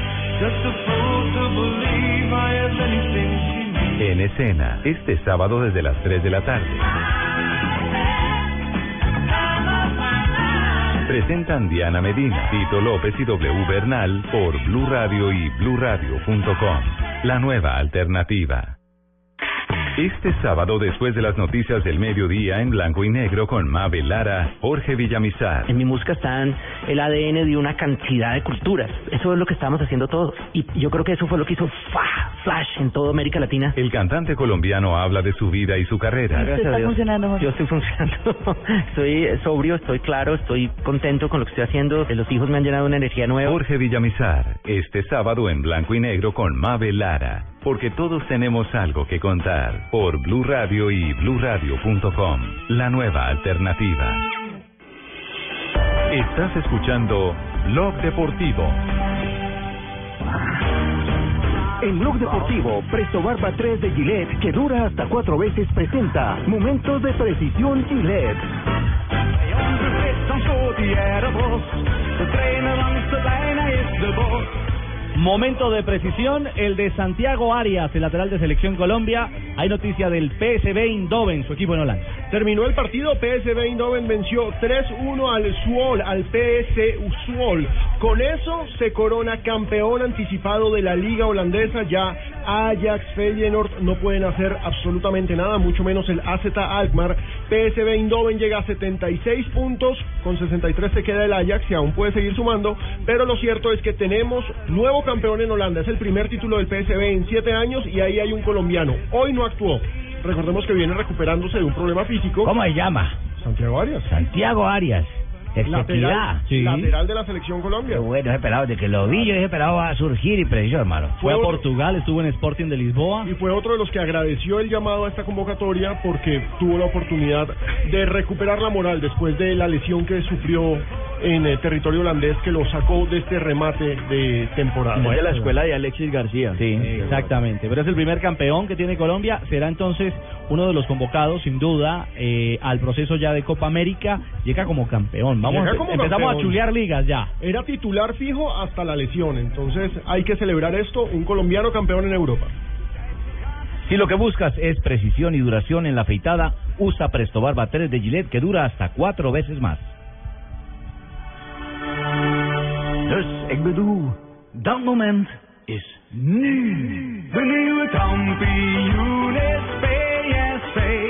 En escena, este sábado desde las 3 de la tarde. Presentan Diana Medina, Tito López y W Bernal por Blue Radio y BlueRadio.com. La nueva alternativa. Este sábado, después de las noticias del mediodía en blanco y negro con Mabel Lara, Jorge Villamizar. En mi música está el ADN de una cantidad de culturas. Eso es lo que estamos haciendo todos. Y yo creo que eso fue lo que hizo fa, Flash en toda América Latina. El cantante colombiano habla de su vida y su carrera. Gracias a Dios. Yo estoy funcionando. [LAUGHS] estoy sobrio, estoy claro, estoy contento con lo que estoy haciendo. Los hijos me han llenado una energía nueva. Jorge Villamizar, este sábado en blanco y negro con Mabel Lara. Porque todos tenemos algo que contar. Por Blue Radio y BlueRadio.com. La nueva alternativa. Estás escuchando Blog Deportivo. En Blog Deportivo, Presto Barba 3 de Gillette, que dura hasta cuatro veces, presenta Momentos de Precisión Gillette. Momento de precisión, el de Santiago Arias, el lateral de Selección Colombia. Hay noticia del PSV Eindhoven, su equipo en Holanda. Terminó el partido, PSV Eindhoven venció 3-1 al Suol, al PS Suol. Con eso se corona campeón anticipado de la liga holandesa. Ya Ajax, Feyenoord no pueden hacer absolutamente nada, mucho menos el AZ Alkmaar. PSV Eindhoven llega a 76 puntos, con 63 se queda el Ajax y aún puede seguir sumando, pero lo cierto es que tenemos nuevo campeón en Holanda. Es el primer título del PSV en siete años y ahí hay un colombiano. Hoy no actuó. Recordemos que viene recuperándose de un problema físico. ¿Cómo se llama? Santiago Arias. Santiago Arias. Lateral, Efectividad. lateral de la selección Colombia. Qué bueno, ese pelado, de que lo vi yo, ese pelado va a surgir y preciso, hermano. Fue a Portugal, estuvo en Sporting de Lisboa. Y fue otro de los que agradeció el llamado a esta convocatoria porque tuvo la oportunidad de recuperar la moral después de la lesión que sufrió en el territorio holandés que lo sacó de este remate de temporada. Muy de la escuela de Alexis García. Sí, exactamente. Pero es el primer campeón que tiene Colombia. Será entonces uno de los convocados, sin duda, eh, al proceso ya de Copa América. Llega como campeón. Vamos, como empezamos campeón. a chulear ligas ya. Era titular fijo hasta la lesión, entonces hay que celebrar esto, un colombiano campeón en Europa. Si lo que buscas es precisión y duración en la afeitada, usa Presto Barba 3 de Gillette que dura hasta cuatro veces más. Dus ik bedoel, dat moment is nu. De nieuwe kampioen is PSV.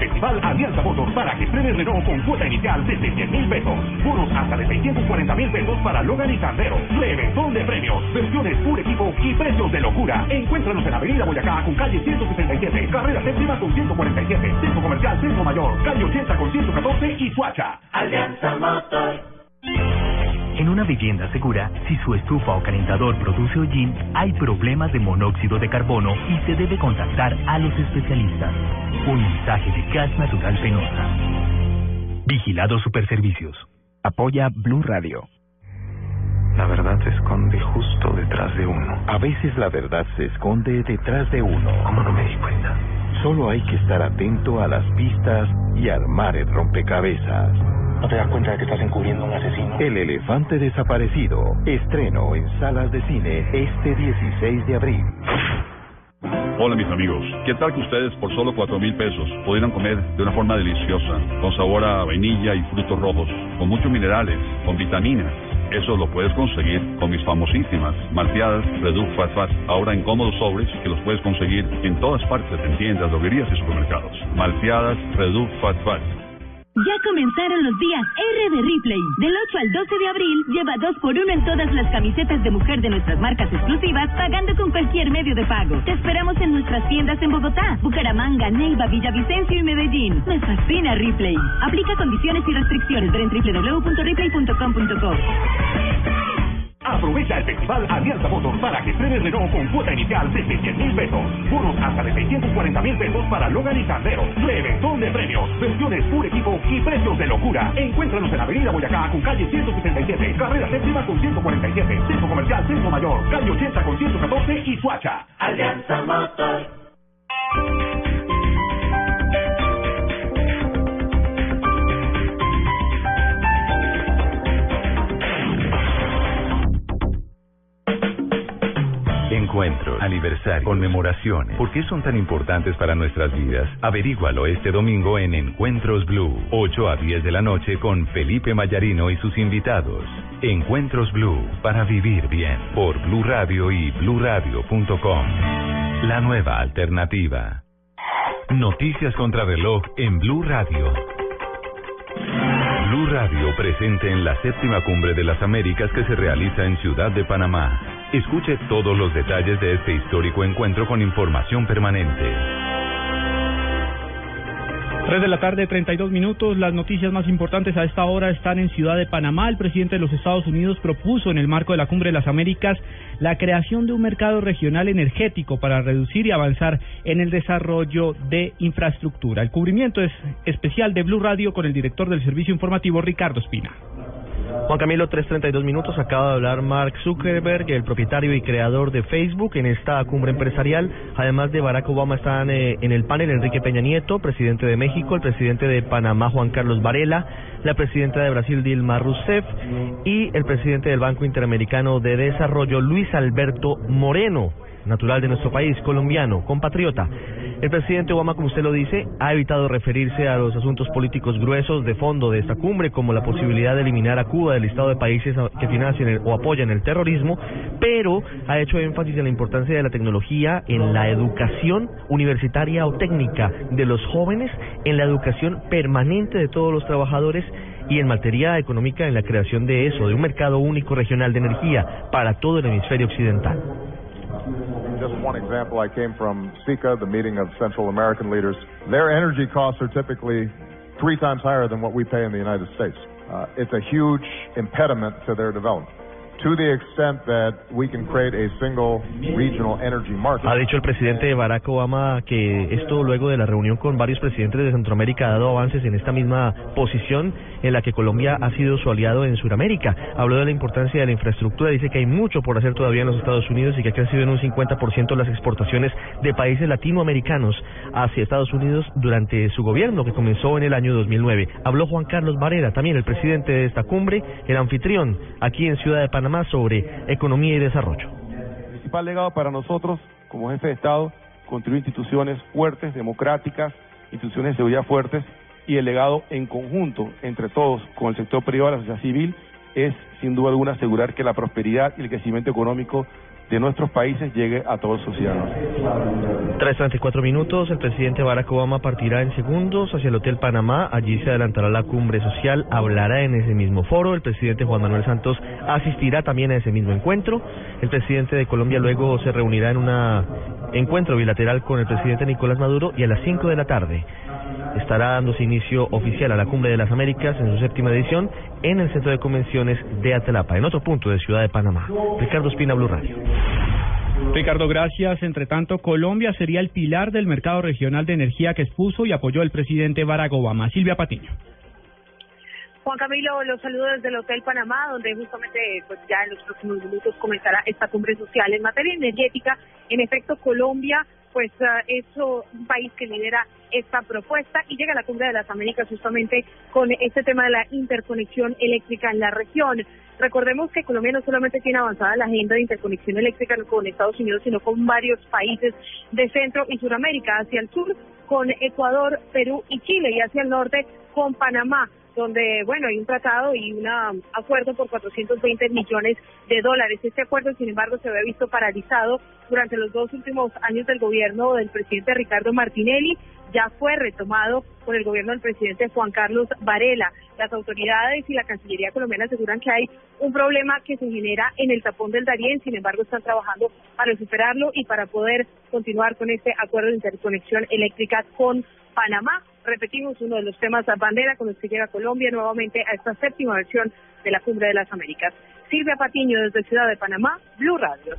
Festival Alianza Motor para que estrenes Renault con cuota inicial desde 100 mil pesos. Bonos hasta de 640 mil pesos para Logan y Sandero. Reventón de premios, versiones puro equipo y precios de locura. Encuéntranos en Avenida Boyacá con calle 167, carrera séptima con 147, Centro Comercial Centro Mayor, calle 80 con 114 y Suacha. Alianza Motor. En una vivienda segura, si su estufa o calentador produce hollín, hay problemas de monóxido de carbono y se debe contactar a los especialistas. Un mensaje de Gas Natural Penosa. Vigilado Superservicios. Apoya Blue Radio. La verdad se esconde justo detrás de uno. A veces la verdad se esconde detrás de uno. ¿Cómo no me di cuenta? Solo hay que estar atento a las pistas y armar el rompecabezas. ¿No te das cuenta de que estás encubriendo a un asesino? El elefante desaparecido. Estreno en salas de cine este 16 de abril. Hola mis amigos, ¿qué tal que ustedes por solo cuatro mil pesos pudieran comer de una forma deliciosa, con sabor a vainilla y frutos rojos, con muchos minerales, con vitaminas? Eso lo puedes conseguir con mis famosísimas malteadas Reduc Fat Fat, ahora en cómodos sobres que los puedes conseguir en todas partes, en tiendas, droguerías y supermercados. Malteadas Reduc Fat Fat. Ya comenzaron los días R de Ripley. Del 8 al 12 de abril, lleva 2 por 1 en todas las camisetas de mujer de nuestras marcas exclusivas, pagando con cualquier medio de pago. Te esperamos en nuestras tiendas en Bogotá, Bucaramanga, Neiva, Villavicencio y Medellín. Me fascina Ripley. Aplica condiciones y restricciones. Ver en www.ripley.com.co. Aprovecha el festival Alianza Motor para que estrenes Renault con cuota inicial desde 100 mil pesos. Bonos hasta de 640 mil pesos para Logan y Sandero. Reventón de premios, versiones puro equipo y precios de locura. Encuéntranos en Avenida Boyacá con calle 177, carrera séptima con 147, Centro Comercial Centro Mayor, calle 80 con 114 y Suacha. Alianza Motor. Encuentros, aniversario, conmemoraciones. ¿Por qué son tan importantes para nuestras vidas? Averígualo este domingo en Encuentros Blue, 8 a 10 de la noche con Felipe Mayarino y sus invitados. Encuentros Blue, para vivir bien, por Blue Radio y bluradio.com. La nueva alternativa. Noticias contra reloj en Blue Radio. Blue Radio presente en la séptima cumbre de las Américas que se realiza en Ciudad de Panamá. Escuche todos los detalles de este histórico encuentro con información permanente. 3 de la tarde, 32 minutos. Las noticias más importantes a esta hora están en Ciudad de Panamá. El presidente de los Estados Unidos propuso en el marco de la Cumbre de las Américas la creación de un mercado regional energético para reducir y avanzar en el desarrollo de infraestructura. El cubrimiento es especial de Blue Radio con el director del servicio informativo Ricardo Espina. Juan Camilo, 3.32 minutos. Acaba de hablar Mark Zuckerberg, el propietario y creador de Facebook, en esta cumbre empresarial. Además de Barack Obama, están eh, en el panel Enrique Peña Nieto, presidente de México, el presidente de Panamá, Juan Carlos Varela, la presidenta de Brasil, Dilma Rousseff, y el presidente del Banco Interamericano de Desarrollo, Luis Alberto Moreno natural de nuestro país, colombiano, compatriota. El presidente Obama, como usted lo dice, ha evitado referirse a los asuntos políticos gruesos de fondo de esta cumbre, como la posibilidad de eliminar a Cuba del listado de países que financian o apoyan el terrorismo, pero ha hecho énfasis en la importancia de la tecnología en la educación universitaria o técnica de los jóvenes, en la educación permanente de todos los trabajadores y en materia económica en la creación de eso, de un mercado único regional de energía para todo el hemisferio occidental. Just one example, I came from SICA, the meeting of Central American leaders. Their energy costs are typically three times higher than what we pay in the United States. Uh, it's a huge impediment to their development. Ha dicho el presidente Barack Obama que esto luego de la reunión con varios presidentes de Centroamérica ha dado avances en esta misma posición en la que Colombia ha sido su aliado en Sudamérica. Habló de la importancia de la infraestructura, dice que hay mucho por hacer todavía en los Estados Unidos y que ha crecido en un 50% las exportaciones de países latinoamericanos hacia Estados Unidos durante su gobierno que comenzó en el año 2009. Habló Juan Carlos Varela, también el presidente de esta cumbre, el anfitrión aquí en Ciudad de Panamá más sobre economía y desarrollo. El principal legado para nosotros, como jefe de Estado, construir instituciones fuertes, democráticas, instituciones de seguridad fuertes y el legado en conjunto entre todos, con el sector privado y la sociedad civil, es sin duda alguna asegurar que la prosperidad y el crecimiento económico de nuestros países llegue a todos sus ciudadanos. 3.34 minutos, el presidente Barack Obama partirá en segundos hacia el Hotel Panamá, allí se adelantará la cumbre social, hablará en ese mismo foro, el presidente Juan Manuel Santos asistirá también a ese mismo encuentro, el presidente de Colombia luego se reunirá en un encuentro bilateral con el presidente Nicolás Maduro y a las 5 de la tarde estará dándose inicio oficial a la Cumbre de las Américas en su séptima edición en el Centro de Convenciones de Atlapa, en otro punto de Ciudad de Panamá. Ricardo Espina, Blue Radio. Ricardo, gracias. Entre tanto, Colombia sería el pilar del mercado regional de energía que expuso y apoyó el presidente Barack Obama. Silvia Patiño. Juan Camilo, los saludo desde el Hotel Panamá, donde justamente pues ya en los próximos minutos comenzará esta cumbre social en materia energética. En efecto, Colombia pues uh, es un país que lidera esta propuesta y llega a la Cumbre de las Américas justamente con este tema de la interconexión eléctrica en la región. Recordemos que Colombia no solamente tiene avanzada la agenda de interconexión eléctrica con Estados Unidos, sino con varios países de Centro y Suramérica, hacia el sur con Ecuador, Perú y Chile y hacia el norte con Panamá donde, bueno, hay un tratado y un acuerdo por 420 millones de dólares. Este acuerdo, sin embargo, se había visto paralizado durante los dos últimos años del gobierno del presidente Ricardo Martinelli. Ya fue retomado por el gobierno del presidente Juan Carlos Varela. Las autoridades y la Cancillería colombiana aseguran que hay un problema que se genera en el tapón del Darién, sin embargo están trabajando para superarlo y para poder continuar con este acuerdo de interconexión eléctrica con Panamá repetimos, uno de los temas a bandera con los que llega Colombia nuevamente a esta séptima versión de la Cumbre de las Américas. Silvia Patiño desde Ciudad de Panamá, Blue Radio.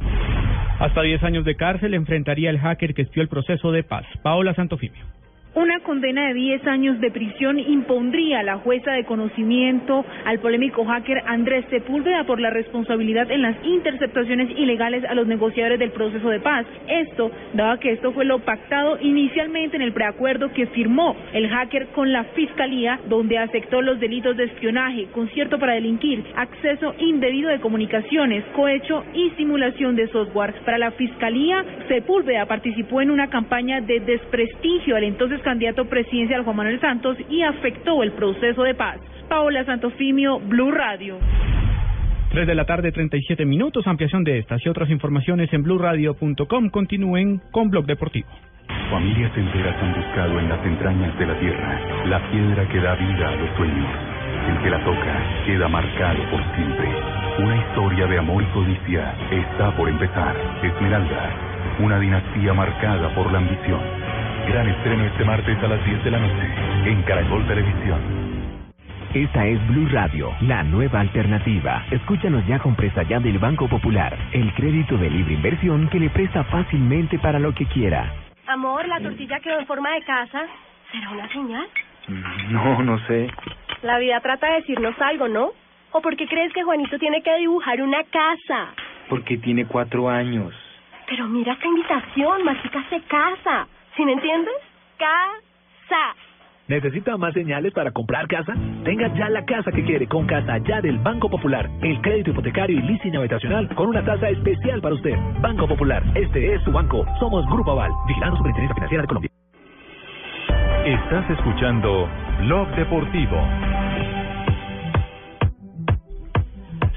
Hasta 10 años de cárcel enfrentaría el hacker que espió el proceso de paz. Paola Santofimio. Una condena de 10 años de prisión impondría la jueza de conocimiento al polémico hacker Andrés Sepúlveda por la responsabilidad en las interceptaciones ilegales a los negociadores del proceso de paz. Esto, dado que esto fue lo pactado inicialmente en el preacuerdo que firmó el hacker con la Fiscalía, donde aceptó los delitos de espionaje, concierto para delinquir, acceso indebido de comunicaciones, cohecho y simulación de software. Para la Fiscalía, Sepúlveda participó en una campaña de desprestigio al entonces candidato presidencial Juan Manuel Santos y afectó el proceso de paz. Paola Santofimio, Blue Radio. 3 de la tarde, 37 minutos. Ampliación de estas y otras informaciones en blurradio.com. Continúen con Blog Deportivo. Familias enteras han buscado en las entrañas de la tierra la piedra que da vida a los sueños. El que la toca queda marcado por siempre. Una historia de amor y codicia está por empezar. Esmeralda, una dinastía marcada por la ambición Gran estreno este martes a las 10 de la noche en Caracol Televisión. Esta es Blue Radio, la nueva alternativa. Escúchanos ya con presta ya del Banco Popular, el crédito de libre inversión que le presta fácilmente para lo que quiera. Amor, la tortilla quedó en forma de casa. ¿Será una señal? No, no sé. La vida trata de decirnos algo, ¿no? ¿O por qué crees que Juanito tiene que dibujar una casa? Porque tiene cuatro años. Pero mira esta invitación, Mágica se casa. ¿Sí me entiendes? Casa. ¿Necesita más señales para comprar casa? Tenga ya la casa que quiere con Casa Ya del Banco Popular. El crédito hipotecario y leasing habitacional con una tasa especial para usted. Banco Popular, este es su banco. Somos Grupo Aval, vigilando Superintendencia Financiera de Colombia. Estás escuchando Blog Deportivo.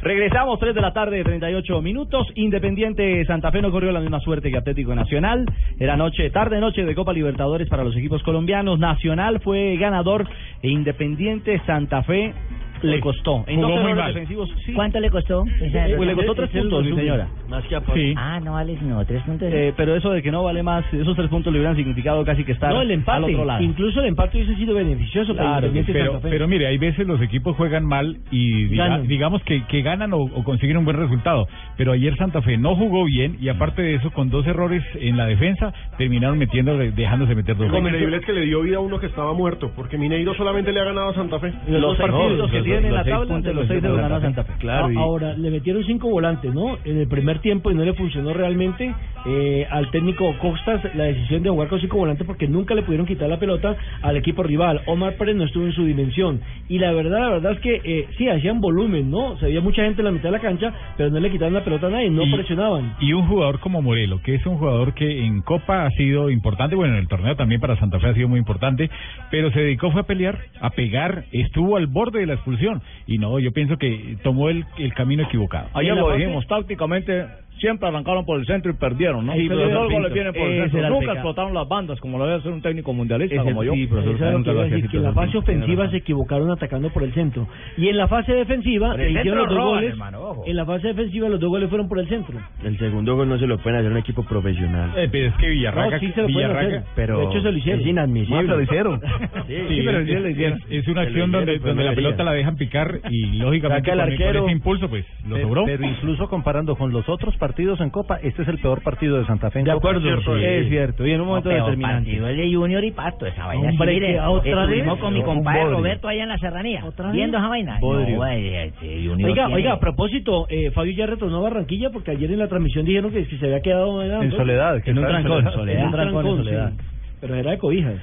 Regresamos, 3 de la tarde, 38 minutos. Independiente Santa Fe no corrió la misma suerte que Atlético Nacional. Era noche, tarde noche de Copa Libertadores para los equipos colombianos. Nacional fue ganador e Independiente Santa Fe le costó. En Jugó dos muy mal. defensivos, sí. ¿Cuánto le costó? Pues le costó tres puntos, mi señora. Más que Ah, no vale sino tres puntos. Eh, pero eso de que no vale más, esos tres puntos le hubieran significado casi que estar No, el empate. al otro lado. Incluso el empate hubiese sido beneficioso para Claro, Independiente pero, Santa Fe. pero mire, hay veces los equipos juegan mal y diga- digamos que, que ganan o, o consiguen un buen resultado. Pero ayer Santa Fe no jugó bien y aparte de eso, con dos errores en la defensa, terminaron metiendo, dejándose meter dos Lo goles. increíble es que le dio vida a uno que estaba muerto, porque Mineiro solamente le ha ganado a Santa Fe. Los dos partidos que tiene en la seis tabla, puntos de los seis se los ganó Santa Fe. Claro, ahora le metieron cinco volantes, ¿no? En el primer tiempo y no le funcionó realmente eh, al técnico Costas la decisión de jugar con cinco volantes porque nunca le pudieron quitar la pelota al equipo rival. Omar Pérez no estuvo en su dimensión y la verdad, la verdad es que eh, sí hacían volumen, ¿no? Se veía mucha gente en la mitad de la cancha, pero no le quitaron la pelota a nadie, no Y- presionaban. Y un jugador como Morelo, que es un jugador que en Copa ha sido importante, bueno, en el torneo también para Santa Fe ha sido muy importante, pero se dedicó fue a pelear, a pegar, estuvo al borde de la expulsión. Y no, yo pienso que tomó el, el camino equivocado. Ayer lo dijimos, tácticamente siempre arrancaron por el centro y perdieron, ¿no? Sí, y los profesor dos goles vienen por el centro. el Nunca explotaron las bandas, como lo debe hacer un técnico mundialista Ese- como yo. sí, profesor, eso es lo que iba a decir, que en la fase ofensiva se equivocaron atacando por el centro. Y en la fase defensiva hicieron los dos roban, goles. hermano. En la fase defensiva los dos goles fueron por el centro. El segundo gol no se lo pueden hacer a un equipo profesional. Eh, pero es que Villarraca, No, sí se lo pueden Villarraca- hacer. pero de hecho se lo hicieron. es inadmisible. Más lo hicieron. [LAUGHS] Sí, Sí, pero es, sí lo es- hicieron. es- es una acción donde, donde la pelota la dejan picar y lógicamente con, ese impulso pues lo sobró. Pero incluso comparando con los otros partidos en Copa, este es el peor partido de Santa Fe. en De Copa. acuerdo, sí. Es cierto, y en un momento peor determinante. partido el de Junior y Pasto, esa vaina. Hombre, sí, mire, otra estuvimos vez. con mi Un compadre. Roberto allá en la serranía. ¿Otra Viendo vez? esa vaina. No, Junior Oiga, tiene- oiga, a propósito, eh, Fabio ya retornó a Barranquilla porque ayer en la transmisión dijeron que, que se había quedado En soledad, que en un soledad. en un trancón, en soledad. sí. Pero era de cobijas.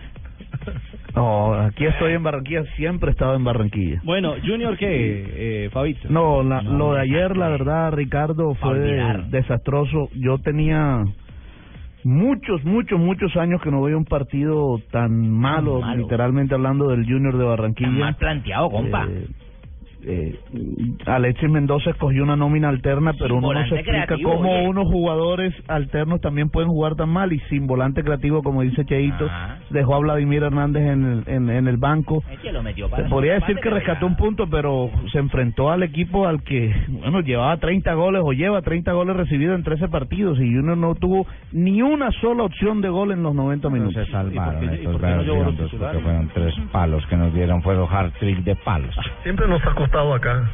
No, aquí estoy en Barranquilla, siempre he estado en Barranquilla. Bueno, Junior, ¿qué, eh, Fabito? No, la- lo de ayer, la verdad, Ricardo, fue desastroso. Yo tenía muchos, muchos, muchos años que no veía un partido tan malo, Tan malo. literalmente hablando del Junior de Barranquilla. Está mal planteado, compa. Eh, eh, Alexis Mendoza escogió una nómina alterna, pero uno no se explica creativo, cómo oye. unos jugadores alternos también pueden jugar tan mal y sin volante creativo, como dice Cheito, Ajá. dejó a Vladimir Hernández en el, en, en el banco. Es que lo metió Se podría decir que rescató un punto, pero se enfrentó al equipo al que, bueno, llevaba 30 goles o lleva 30 goles recibidos en 13 partidos y Junior no tuvo ni una sola opción de gol en los 90 minutos. se salvaron ¿Y estos por qué no llevó los gigantes porque fueron tres palos que nos dieron, fueron hard trick de palos. Siempre nos ha costado acá.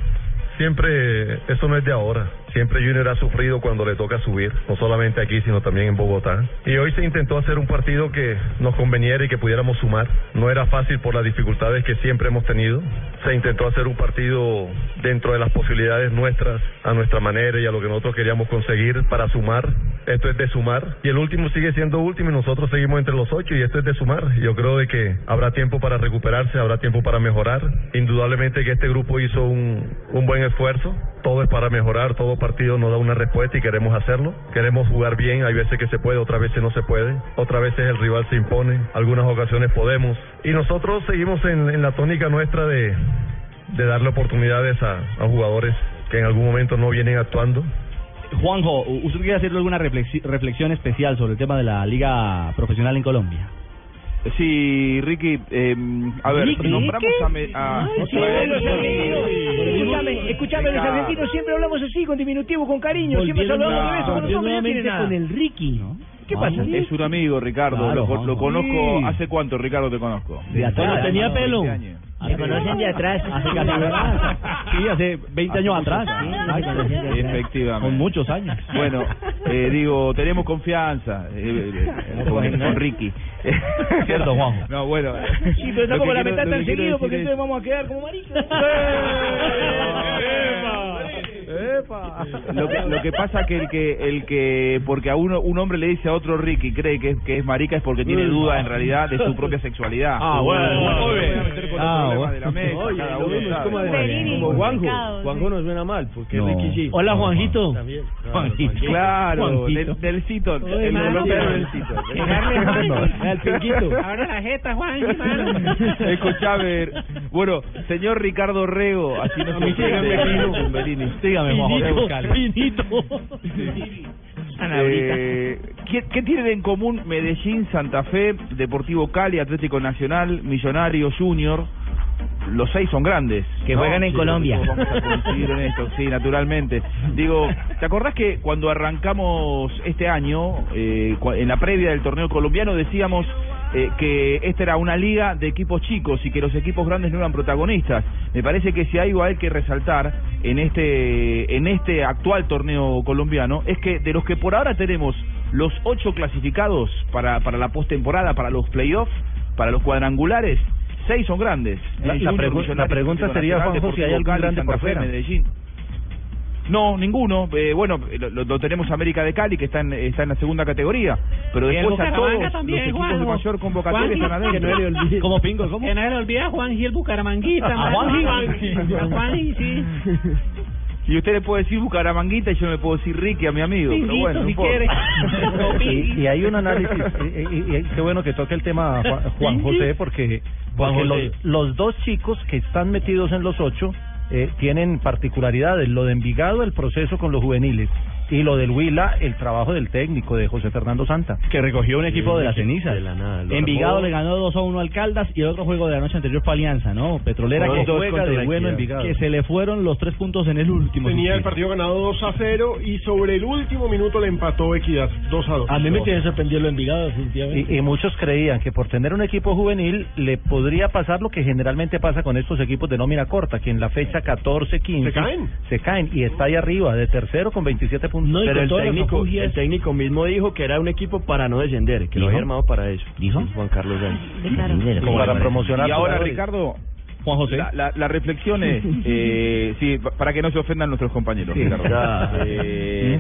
Siempre, eso no es de ahora. Siempre Junior ha sufrido cuando le toca subir, no solamente aquí, sino también en Bogotá. Y hoy se intentó hacer un partido que nos conveniera y que pudiéramos sumar. No era fácil por las dificultades que siempre hemos tenido. Se intentó hacer un partido dentro de las posibilidades nuestras, a nuestra manera y a lo que nosotros queríamos conseguir para sumar. Esto es de sumar. Y el último sigue siendo último y nosotros seguimos entre los ocho y esto es de sumar. Yo creo de que habrá tiempo para recuperarse, habrá tiempo para mejorar. Indudablemente que este grupo hizo un, un buen esfuerzo. Todo es para mejorar, todo partido nos da una respuesta y queremos hacerlo. Queremos jugar bien, hay veces que se puede, otras veces no se puede. Otras veces el rival se impone, algunas ocasiones podemos. Y nosotros seguimos en, la tónica nuestra de, darle oportunidades a, a jugadores que en algún momento no vienen actuando. Juanjo, ¿usted quiere hacer alguna reflexi- reflexión especial sobre el tema de la liga profesional en Colombia? Sí, Ricky, eh, a ver, ¿Ricky? nombramos a... me- a- Ay, sí, a- los argentinos. Escúchame, escúchame, los argentinos siempre hablamos así, con diminutivo, con cariño, siempre saludamos de beso con los hombres, no tiene con el Ricky. ¿Qué pasa? Es un amigo, Ricardo. Claro, lo, lo conozco. Sí. ¿Hace cuánto, Ricardo, te conozco? De atrás. Tenía pelo. 20 años. [LAUGHS] ¿Me conocen de atrás? Hace casi Sí, hace 20 años atrás. conocen de atrás. Efectivamente. Con muchos años. Bueno, eh, digo, tenemos confianza eh, eh, con, con Ricky. Cierto, Juanjo. [LAUGHS] No, bueno. Sí, pero que la lo tan seguido porque entonces vamos a quedar como [LAUGHS] maricas. Lo que, lo que pasa que el que el que porque a uno un hombre le dice a otro Ricky cree que es, que es marica es porque tiene duda en realidad de su propia sexualidad. Ah, bueno, muy bien. Ah, bueno. de la mesa, Oye, cada uno es como, Juanjo. Juanjo no suena mal, porque No. Ricky sí. Hola, Juanjito. También. Juanjito. Claro, Juanjito. del, del cito, Oye, el pero- del cito. Pinquito. [LAUGHS] Ahora la jeta, Juan, mano. [LAUGHS] Escuchame, bueno, señor Ricardo Rego, así no A mí se síganme, entiende, Pino. con Bellini. Sígame, Finito, Buscale. finito. Eh, ¿qué, qué tienen en común Medellín, Santa Fe, Deportivo Cali, Atlético Nacional, Millonarios, Junior? Los seis son grandes. Que juegan en Sí, Colombia. Vamos a coincidir en esto, sí, naturalmente. Digo, ¿te acordás que cuando arrancamos este año, eh, cua- en la previa del torneo colombiano, decíamos eh, que esta era una liga de equipos chicos y que los equipos grandes no eran protagonistas? Me parece que si hay algo hay que resaltar en este en este actual torneo colombiano es que de los que por ahora tenemos los ocho clasificados para para la postemporada, para los playoffs, para los cuadrangulares, seis son grandes. La- Eh, la Junior, pregu- Millonarios, la pregunta sería, Juanjo, si hay algún grande por fuera. Medellín. No, ninguno. Eh, bueno, lo, lo- tenemos América de Cali, que está en, está en la segunda categoría. Pero el después a todos Bucaramanga los también, equipos de Juanjo. mayor convocatoria están adentro. Que no le olvide. ¿Cómo pingo? ¿Cómo? Que no le olvida a Juan Gil Bucaramanguita. A mano. Juanji. A Juanji, sí. Y usted le puede decir Bucaramanguita y yo le puedo decir Ricky a mi amigo. pero Pinguito, bueno, no si quiere. [LAUGHS] Y, y hay un análisis, y, y- y qué bueno que toque el tema Juan, Juan José, porque, Juan porque los, los dos chicos que están metidos en los ocho eh, tienen particularidades. Lo de Envigado, el proceso con los juveniles, y lo del Huila, el trabajo del técnico de José Fernando Santa. Que recogió un equipo de las cenizas. De la nada. Envigado armó. le ganó 2 a 1 al Caldas y el otro juego de la noche anterior fue Alianza, ¿no? Petrolera que juega de la bueno. Envigado. Que se le fueron los tres puntos en el último. Tenía el partido ganado 2 a 0 y sobre el último minuto le empató Equidad 2 a 2. A mí me tiene sorprendido lo Envigado, definitivamente. Y, y muchos creían que por tener un equipo juvenil le podría pasar lo que generalmente pasa con estos equipos de nómina corta, que en la fecha 14, 15 ¿Se caen? se caen y está ahí arriba de tercero con 27 puntos. No, Pero el técnico, el técnico mismo dijo que era un equipo para no descender, que lo había armado para eso. ¿Dijo? Juan Carlos Sánchez. como para promocionar Y ahora, jugadores. Ricardo, Juan José. la, la, la reflexión es, [LAUGHS] eh, sí, pa- para que no se ofendan nuestros compañeros, Sí. Ricardo. Ya. Eh,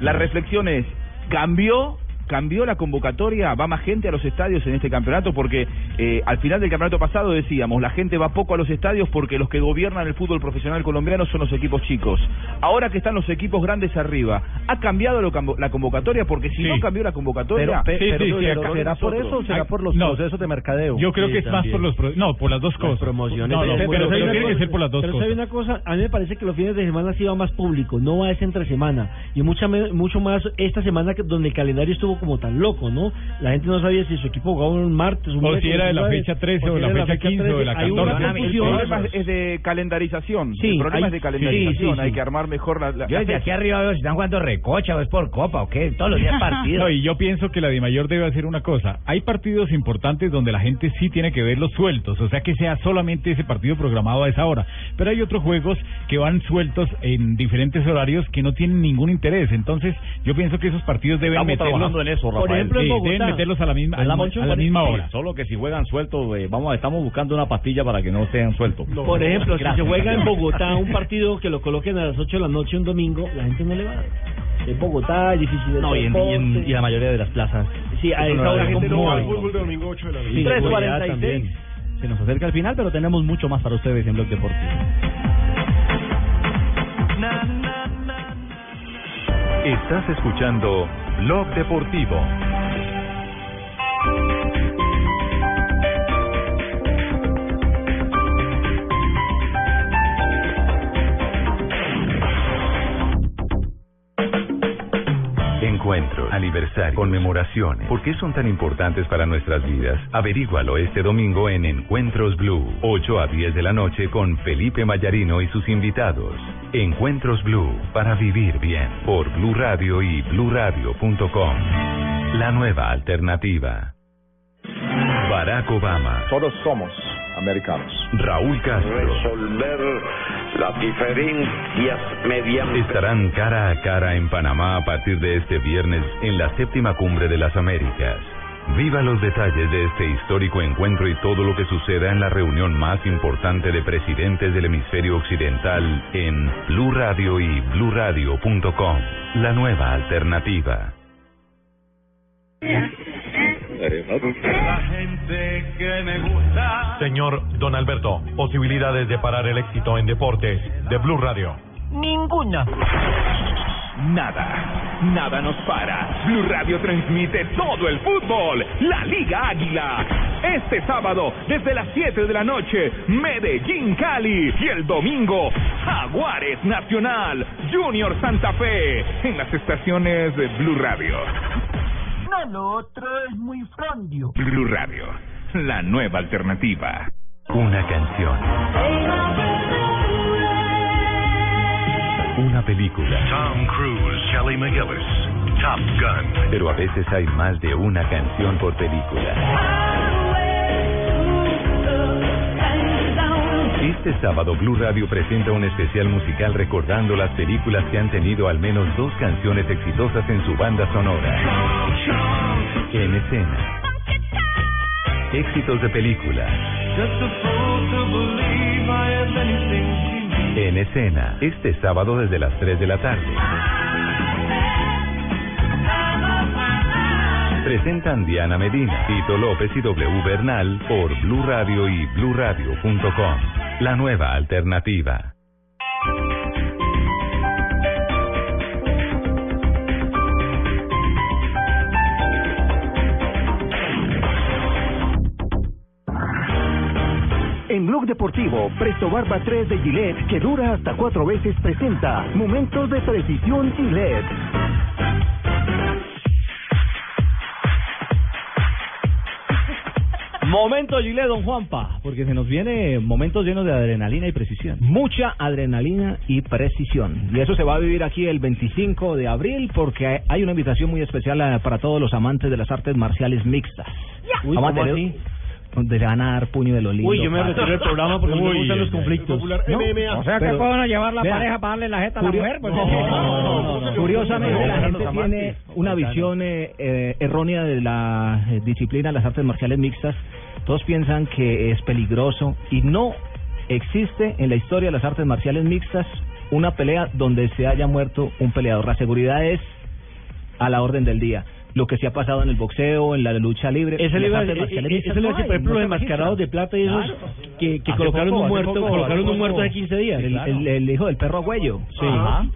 la reflexión es, ¿cambió cambió la convocatoria? ¿Va más gente a los estadios en este campeonato? Porque eh, al final del campeonato pasado decíamos, la gente va poco a los estadios porque los que gobiernan el fútbol profesional colombiano son los equipos chicos. Ahora que están los equipos grandes arriba, ¿ha cambiado lo la convocatoria? Porque si Sí. no cambió la convocatoria... Pero, pe- Sí, pero- sí, sí, pero acá- ¿será por nosotros. eso o será por los No. procesos de mercadeo? Yo creo Sí, que es más por los... pro- No, por las dos cosas. promociones No, no, de- pero, pero pero que ser por las dos pero cosas. ¿sabe una cosa, a mí me parece que los fines de semana sí va más público, no va ese entre semana. Y mucha, mucho más esta semana que, donde el calendario estuvo como tan loco, ¿no? La gente no sabía si su equipo jugaba un martes, un O si era de la fecha 13 o si la fecha 15 o de la Hay una 14. El problema es de calendarización. Sí, el problema hay- es de calendarización. Hay que armar mejor la... la- Yo desde aquí arriba veo si están jugando recocha o es por copa o qué. Todos los días [LAUGHS] partidos. No, y yo pienso que la DIMAYOR debe hacer una cosa. Hay partidos importantes donde la gente sí tiene que verlos sueltos, o sea que sea solamente ese partido programado a esa hora. Pero hay otros juegos que van sueltos en diferentes horarios que no tienen ningún interés. Entonces, yo pienso que esos partidos deben Estamos meterlos. trabajando en eso, Por Rafael. ejemplo, Sí, Bogotá. deben meterlos a la misma, a ¿Verdad, la, Moncho? a la misma Sí, hora. Solo que si juegan sueltos, eh, vamos, estamos buscando una pastilla para que no sean sueltos. Por ejemplo, si se juega en Bogotá un partido que lo coloquen a las 8 de la noche un domingo, la gente no le va. En Bogotá es difícil de No, y en, y en- y la mayoría de las plazas. Sí, a esa hora es es como muy- No, al fútbol de domingo 8 de la noche. Sí, 3:46. también. Se nos acerca el final, pero tenemos mucho más para ustedes en Blog Deportivo. Estás escuchando Blog Deportivo. Encuentros, aniversario, conmemoraciones. ¿Por qué son tan importantes para nuestras vidas? Averígualo este domingo en Encuentros Blue, 8 a 10 de la noche con Felipe Mayarino y sus invitados. Encuentros Blue, para vivir bien, por Blue Radio y bluradio.com. La nueva alternativa. Barack Obama. Todos somos americanos. Raúl Castro. Resolver las diferencias mediante... Estarán cara a cara en Panamá a partir de este viernes en la séptima cumbre de las Américas. Viva los detalles de este histórico encuentro y todo lo que suceda en la reunión más importante de presidentes del hemisferio occidental en Blue Radio y bluradio.com. La nueva alternativa. La gente que me gusta. Señor Don Alberto, posibilidades de parar el éxito en deportes de Blue Radio. Ninguna. Nada, nada nos para. Blue Radio transmite todo el fútbol. La Liga Águila. Este sábado, desde las 7 de la noche, Medellín Cali. Y el domingo, Jaguares Nacional. Junior Santa Fe. En las estaciones de Blue Radio. Lo otro es muy frondio. Blue Radio. La nueva alternativa. Una canción. Una película. Tom Cruise, Kelly McGillis, Top Gun. Pero a veces hay más de una canción por película. Este sábado Blue Radio presenta un especial musical recordando las películas que han tenido al menos dos canciones exitosas en su banda sonora. En escena. Éxitos de película. En escena. Este sábado desde las 3 de la tarde. Presentan Diana Medina, Tito López y W Bernal por Blue Radio y bluradio.com. La nueva alternativa. En Blog Deportivo, Presto Barba 3 de Gillette, que dura hasta cuatro veces, presenta Momentos de Precisión Gillette. Momento Gile, don Juanpa, porque se nos viene momentos llenos de adrenalina y precisión. Mucha adrenalina y precisión. Y eso se va a vivir aquí el 25 de abril porque hay una invitación muy especial eh, para todos los amantes de las artes marciales mixtas. Uy, a ¿cómo tener- así? donde se van a dar puño de lo lindo. Uy, yo me retiro del programa porque no me Uy, gustan los conflictos. Popular No, MMA. o sea que puedo llevar la pareja para darle la jeta Curio- [LAUGHS] no, no, no, no. Curiosamente, la gente tiene una visión eh, eh, errónea de la eh, disciplina de las artes marciales mixtas. Todos piensan que es peligroso y no existe en la historia de las artes marciales mixtas una pelea donde se haya muerto un peleador. La seguridad es a la orden del día. Lo que se ha pasado en el boxeo, en la lucha libre. Eso le iba a decir, eh, eso le iba a decir, por ejemplo, los enmascarados de plata y esos que, que Hace colocaron poco, un hace muerto, poco, colocaron hace un muerto de 15 días. El, el- el hijo del perro agüello. Sí. Ajá.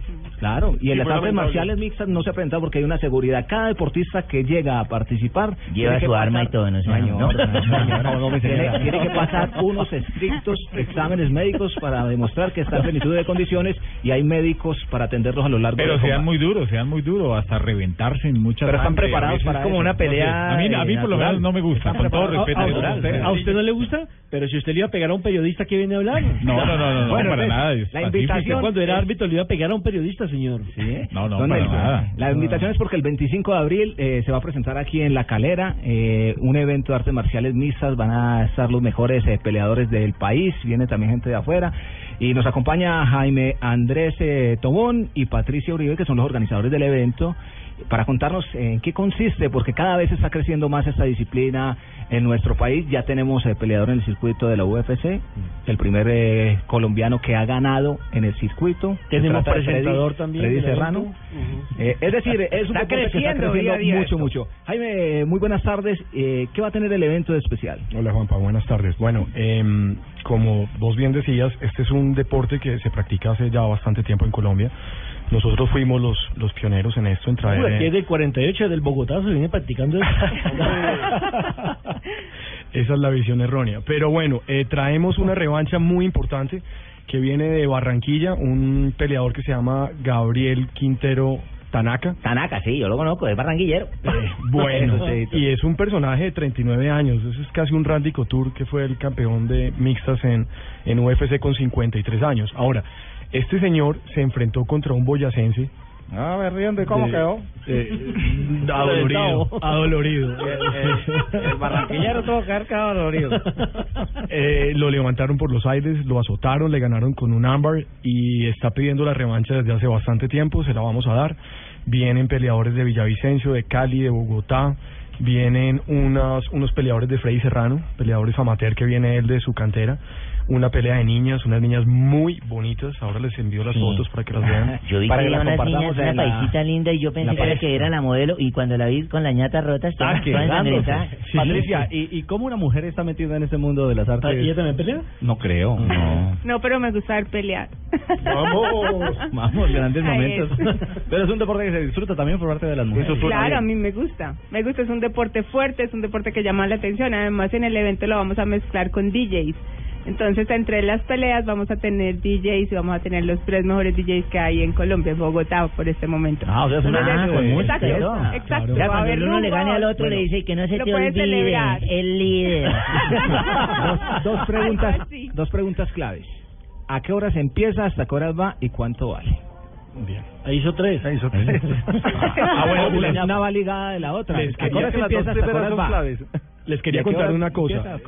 Claro, y en las artes marciales mixtas no se ha presentado porque hay una seguridad. Cada deportista que llega a participar Lleva tiene que su arma pasar- y todo, ¿no, [LAUGHS] señor? Tiene, tiene que pasar unos estrictos [LAUGHS] exámenes médicos para demostrar que está en plenitud de condiciones y hay médicos para atenderlos a lo largo Pero sean muy duros, sean muy duros, hasta reventarse en muchas Pero están preparados para es como eso. una pelea. A mí, a mí por lo menos no me gusta, con todo respeto. a, usted, a usted no le gusta, pero si usted le iba a pegar a un periodista, ¿qué viene a hablar? No, no, no, no, no, Bueno, para pues, nada. la invitación- Cuando era árbitro le iba a pegar a un periodista, señor. ¿Sí? No, no, para nada. La invitación es porque el 25 de abril eh, se va a presentar aquí en La Calera eh, un evento de artes marciales mixtas. Van a estar los mejores eh, peleadores del país. Viene también gente de afuera. Y nos acompaña Jaime Andrés eh, Tobón y Patricia Uribe, que son los organizadores del evento, para contarnos en qué consiste, porque cada vez está creciendo más esta disciplina en nuestro país. Ya tenemos eh, peleador en el circuito de la UFC, el primer eh, colombiano que ha ganado en el circuito. Tenemos presentador Freddy- también Freddy Serrano. evento. Eh, es decir, es un Está deporte que está creciendo creciendo día a día mucho, esto. mucho. Jaime, muy buenas tardes. Eh, ¿Qué va a tener el evento de especial? Hola Juanpa, buenas tardes. Bueno, em, como vos bien decías, este es un deporte que se practica hace ya bastante tiempo en Colombia. Nosotros fuimos los, los pioneros en esto, en traer... Uy, aquí es del 48, del Bogotá, se viene practicando. [LAUGHS] Esa es la visión errónea. Pero bueno, eh, traemos una revancha muy importante que viene de Barranquilla, un peleador que se llama Gabriel Quintero Tanaka. Tanaka, sí, yo lo conozco, es barranquillero. Eh, bueno, [LAUGHS] y es un personaje de 39 años. Eso es casi un Randy Couture que fue el campeón de mixtas en, en UFC con 53 años. Ahora, este señor se enfrentó contra un boyacense A ver, riendo, ¿y cómo De- quedó? eh, adolorido, [LAUGHS] adolorido. [LAUGHS] El barranquillero tuvo que haber quedado adolorido. [LAUGHS] Eh, lo levantaron por los aires, lo azotaron, le ganaron con un ámbar y está pidiendo la revancha desde hace bastante tiempo, se la vamos a dar. Vienen peleadores de Villavicencio, de Cali, de Bogotá, vienen unos, unos peleadores de Freddy Serrano, peleadores amateur que viene él de su cantera. Una pelea de niñas, unas niñas muy bonitas. Ahora les envío las Sí. fotos para que las vean. [LAUGHS] Yo vi que había las unas niñas, una en la- paisita linda y yo pensé que era que la modelo y cuando la vi con la ñata rota estaba Ah, toda ensangrentada. Patricia, ¿y, ¿y cómo una mujer está metida en este mundo de las artes? Ah, ¿y ella también pelea? No creo, no. No, pero me gusta ver pelear. Vamos, [LAUGHS] vamos, grandes momentos. [LAUGHS] Pero es un deporte que se disfruta también por parte de las mujeres. Claro, a mí me gusta. Me gusta, es un deporte fuerte, es un deporte que llama la atención. Además, en el evento lo vamos a mezclar con DJs. Entonces, entre las peleas vamos a tener DJs y vamos a tener los tres mejores DJs que hay en Colombia, en Bogotá, por este momento. Ah, o sea, es una- Entonces, con música exacto, exacto. O sea, cuando haber el uno le rumba, gane al otro, bueno, le dice que no se te olvide, celebrar. el líder. [LAUGHS] dos, dos preguntas, así. dos preguntas claves. ¿A qué horas empieza, hasta qué horas va y cuánto vale? Bien. Ahí hizo tres. Ahí hizo tres. [LAUGHS] Ah, bueno, una, una va ligada de la otra. Les ¿A qué horas empieza, hasta qué horas va? Les ¿Y quería contar una cosa.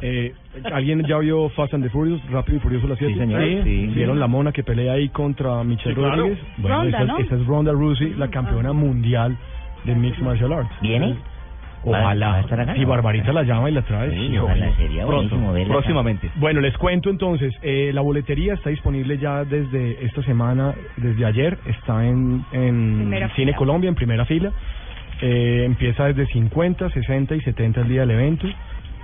Eh, ¿Alguien ya vio Fast and the Furious, Rápido y Furioso las 7? Sí, señor. Sí. ¿Vieron la mona que pelea ahí contra Michelle Sí, claro. Rodríguez? Bueno, Ronda, esa, ¿no? esa es Ronda Rousey, la campeona mundial de Mixed Martial Arts. ¿Viene? Ojalá. ¿Va a estar acá? Si Barbarita la llama y la trae. Sí, ojalá, sería acá. Próximamente. Bueno, les cuento entonces, eh, la boletería está disponible ya desde esta semana, desde ayer, está en, en Cine fila. Colombia, en primera fila. Eh, empieza desde 50, 60 y 70 el día del evento.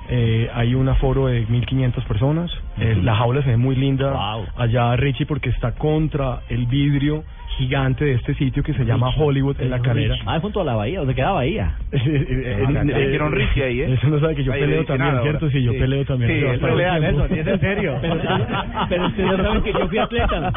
Eh, hay un aforo de 1.500 personas. Eh, la jaula se ve muy linda allá, Richie, porque está contra el vidrio gigante de este sitio que se llama Hollywood en la calera. Ah, junto a la bahía, donde queda bahía. [LAUGHS] Eh, Ah, eh, le dijeron Richie ahí, ¿eh? Eso no sabe que yo peleo también, nada ¿cierto? Sí, yo peleo también. Sí, tiempo. Nelson, y es en serio. [LAUGHS] Pero, ustedes no saben que yo fui atleta.